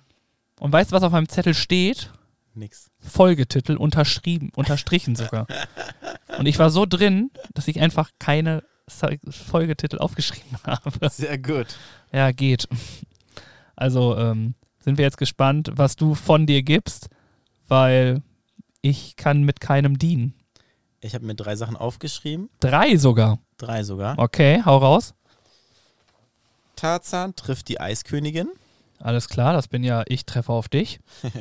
Speaker 2: Und weißt du, was auf meinem Zettel steht?
Speaker 3: Nix.
Speaker 2: Folgetitel unterschrieben, unterstrichen sogar. Und ich war so drin, dass ich einfach keine Folgetitel aufgeschrieben habe.
Speaker 3: Sehr gut.
Speaker 2: Ja, geht. Also ähm, sind wir jetzt gespannt, was du von dir gibst, weil ich kann mit keinem dienen.
Speaker 3: Ich habe mir drei Sachen aufgeschrieben.
Speaker 2: Drei sogar.
Speaker 3: Drei sogar.
Speaker 2: Okay, hau raus.
Speaker 3: Tarzan trifft die Eiskönigin.
Speaker 2: Alles klar, das bin ja ich, treffe auf dich.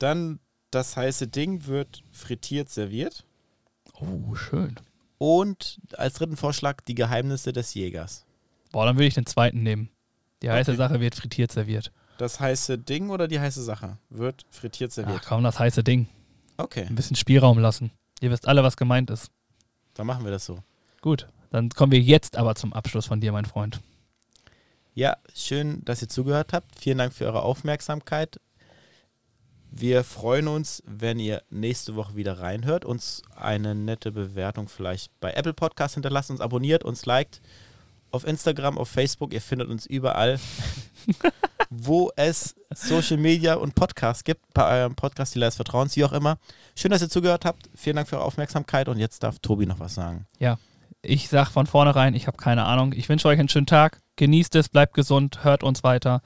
Speaker 3: Dann das heiße Ding wird frittiert serviert.
Speaker 2: Oh, schön.
Speaker 3: Und als dritten Vorschlag die Geheimnisse des Jägers.
Speaker 2: Boah, dann würde ich den zweiten nehmen. Die heiße
Speaker 3: Okay.
Speaker 2: Sache wird frittiert serviert.
Speaker 3: Das heiße Ding oder die heiße Sache wird frittiert
Speaker 2: Ach
Speaker 3: serviert.
Speaker 2: komm, das heiße Ding.
Speaker 3: Okay,
Speaker 2: Ein bisschen Spielraum lassen. Ihr wisst alle, was gemeint ist.
Speaker 3: dann machen wir das so.
Speaker 2: Gut, dann kommen wir jetzt aber zum Abschluss von dir, mein Freund.
Speaker 3: Ja, schön, dass ihr zugehört habt. Vielen Dank für eure Aufmerksamkeit. Wir freuen uns, wenn ihr nächste Woche wieder reinhört, uns eine nette Bewertung vielleicht bei Apple Podcast hinterlasst, uns abonniert, uns liked. Auf Instagram, auf Facebook, ihr findet uns überall, wo es Social Media und Podcasts gibt, bei eurem Podcast, die des Vertrauens, wie auch immer. Schön, dass ihr zugehört habt. Vielen Dank für eure Aufmerksamkeit und jetzt darf Tobi noch was sagen.
Speaker 2: Ich sag von vornherein, ich habe keine Ahnung. Ich wünsche euch einen schönen Tag. Genießt es, bleibt gesund, hört uns weiter,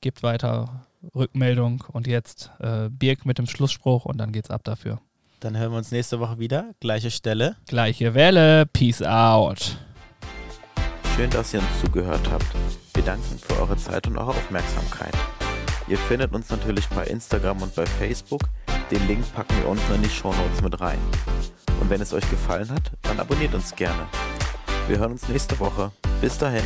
Speaker 2: gebt weiter Rückmeldung und jetzt äh, Birk mit dem Schlussspruch und dann geht's ab dafür.
Speaker 3: Dann hören wir uns nächste Woche wieder, gleiche Stelle.
Speaker 2: Gleiche Welle, Peace out.
Speaker 4: Schön, dass ihr uns zugehört habt. Wir danken für eure Zeit und eure Aufmerksamkeit. Ihr findet uns natürlich bei Instagram und bei Facebook. Den Link packen wir unten in die Shownotes mit rein. Und wenn es euch gefallen hat, dann abonniert uns gerne. Wir hören uns nächste Woche. Bis dahin.